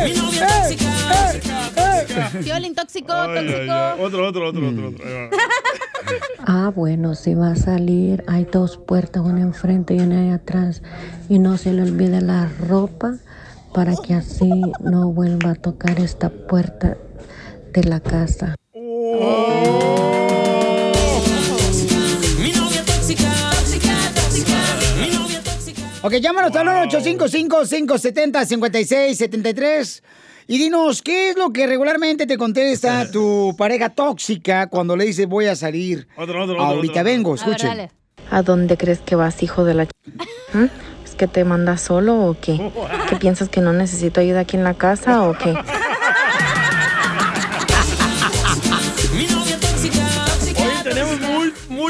ey, Mi novia ey, tóxica. Piolín tóxico, tóxico. Otro, otro, otro, otro, otro. *laughs* Ah, bueno, si va a salir, hay dos puertas, una enfrente y una atrás. Y no se le olvide la ropa para que así no vuelva a tocar esta puerta de la casa. Ok, llámanos al 1 855 570 5673 y dinos, ¿qué es lo que regularmente te contesta *laughs* tu pareja tóxica cuando le dices voy a salir? Otro, otro, otro, Ahorita otro. vengo, A ver, escuchen. ¿A dónde crees que vas, hijo de la... ch- ¿Mm? ¿Es que te mandas solo o qué? *laughs* ¿Qué piensas que no necesito ayuda aquí en la casa o qué?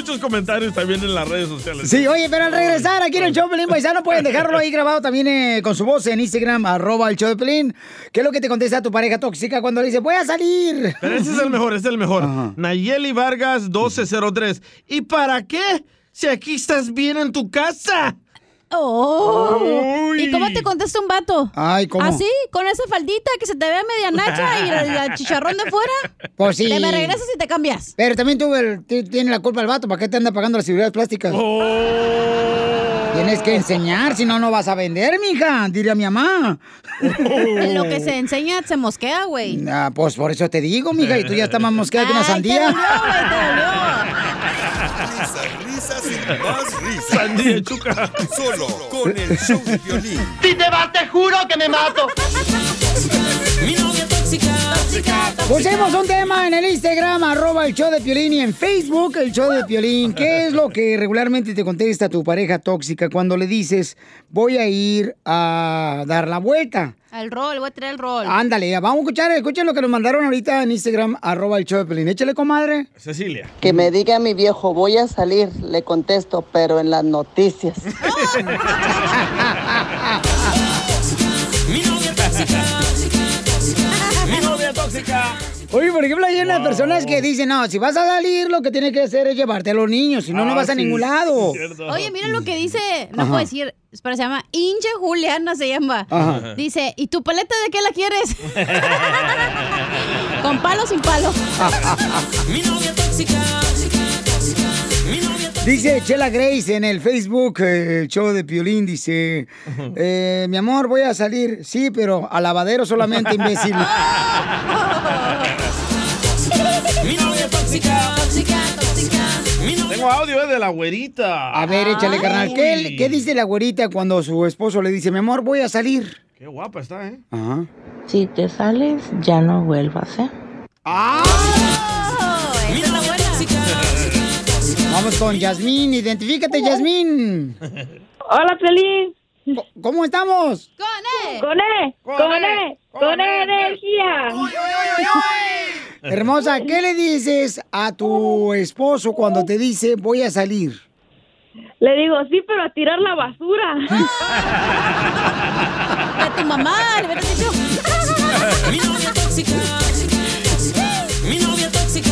Muchos comentarios también en las redes sociales. Sí, oye, pero al regresar aquí en el show de Pelín Paisano pueden dejarlo ahí grabado también eh, con su voz en Instagram, arroba el show de Pelín. ¿Qué es lo que te contesta tu pareja tóxica cuando le dice voy a salir? Pero ese es el mejor, ese es el mejor. Nayeli Vargas 1203. ¿Y para qué? Si aquí estás bien en tu casa. Oh. Uy. ¿Y cómo te contesta un vato? Ay, ¿cómo? ¿Así? ¿Con esa faldita que se te vea media nacha y el, el chicharrón de fuera? Pues sí. Te me regresas y te cambias. Pero también tú el- tienes la culpa el vato, ¿para qué te anda pagando las seguridades plásticas? Oh. Tienes que enseñar, si no, no vas a vender, mija, diría mi mamá. *laughs* En lo que se enseña se mosquea, güey. Ah, pues por eso te digo, mija, y tú ya estás más mosqueada que una Ay, te sandía. dolió, güey, te dolió. *laughs* Risas, y más risas. Sandía chuca. Solo con el show de violín. Si te vas, te juro que me mato. Mi novia tóxica, tóxica, tóxica. Pusimos un tema en el Instagram, arroba el show de Piolín, y en Facebook, el show de Piolín. ¿Qué es lo que regularmente te contesta tu pareja tóxica cuando le dices, voy a ir a dar la vuelta? Al rol, voy a traer el rol. Ándale, vamos a escuchar, escuchen lo que nos mandaron ahorita en Instagram, arroba el show de Piolín. Échale, comadre. Cecilia. Que me diga mi viejo, voy a salir, le contesto, pero en las noticias. *laughs* *laughs* Oye, por ejemplo, hay unas personas que dicen, no, si vas a salir, lo que tienes que hacer es llevarte a los niños, si no, no Ah, vas a ningún lado. cierto. Oye, mira lo que dice, no Ajá. puedo decir, pero se llama Inche Juliana, se llama. Ajá. Dice, ¿y tu paleta de qué la quieres? *laughs* ¿Con palo o sin palo? Mi novia tóxica. Dice Chela Grace en el Facebook, eh, el show de Piolín, dice, eh, mi amor, voy a salir. Sí, pero al lavadero solamente, imbécil. *laughs* Mi novia tóxica, tóxica, tóxica. Mi novia Tengo audio eh, de la güerita. A ver, échale, carnal. ¿Qué, qué dice la güerita cuando su esposo le dice, mi amor, voy a salir? Qué guapa está, ¿eh? Ajá. Si te sales, ya no vuelvas, ¿eh? ¡Ah! Oh, esa es la. Vamos con Yasmín. Identifícate, Yasmín. Hola, Pelín. Co- ¿Cómo estamos? ¡Con él! Con E, con E, con E energía. Hermosa, ¿qué le dices a tu esposo cuando te dice voy a salir? Le digo, sí, pero a tirar la basura. *laughs* De tu mamá, le hubieras dicho. *laughs* Mi novia tóxica, mi novia tóxica.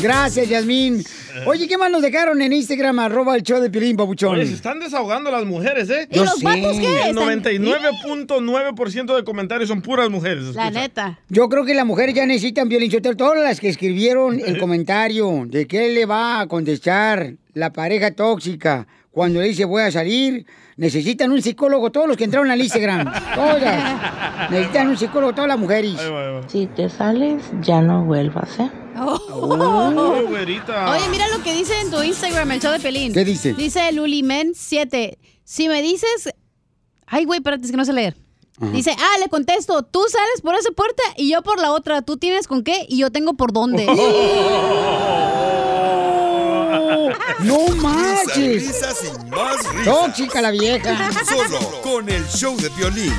Gracias, Yasmín. Oye, ¿qué más nos dejaron en Instagram? Arroba el show de Pilín, papuchón. Oye, se están desahogando las mujeres, ¿eh? ¿Y los vatos qué? El Están- 99.9% de comentarios son puras mujeres. La neta. Yo creo que las mujeres ya necesitan violinchotel, todas las que escribieron el comentario de qué le va a contestar la pareja tóxica cuando le dice voy a salir. Necesitan un psicólogo, todos los que entraron al Instagram. *laughs* Todas. Necesitan un psicólogo, todas las mujeres. Ahí va, ahí va. Si te sales, ya no vuelvas, ¿eh? Oh, güerita. Oye, mira lo que dice en tu Instagram, el show de Pelín. ¿Qué dice? Dice Lulimen7. Si me dices. Ay, güey, espérate, es que no sé leer. Dice, ah, le contesto, tú sales por esa puerta y yo por la otra. Tú tienes con qué y yo tengo por dónde. *laughs* ¡No Risas, manches! risas y más risas. Tóxica la vieja. Solo con el show de violín.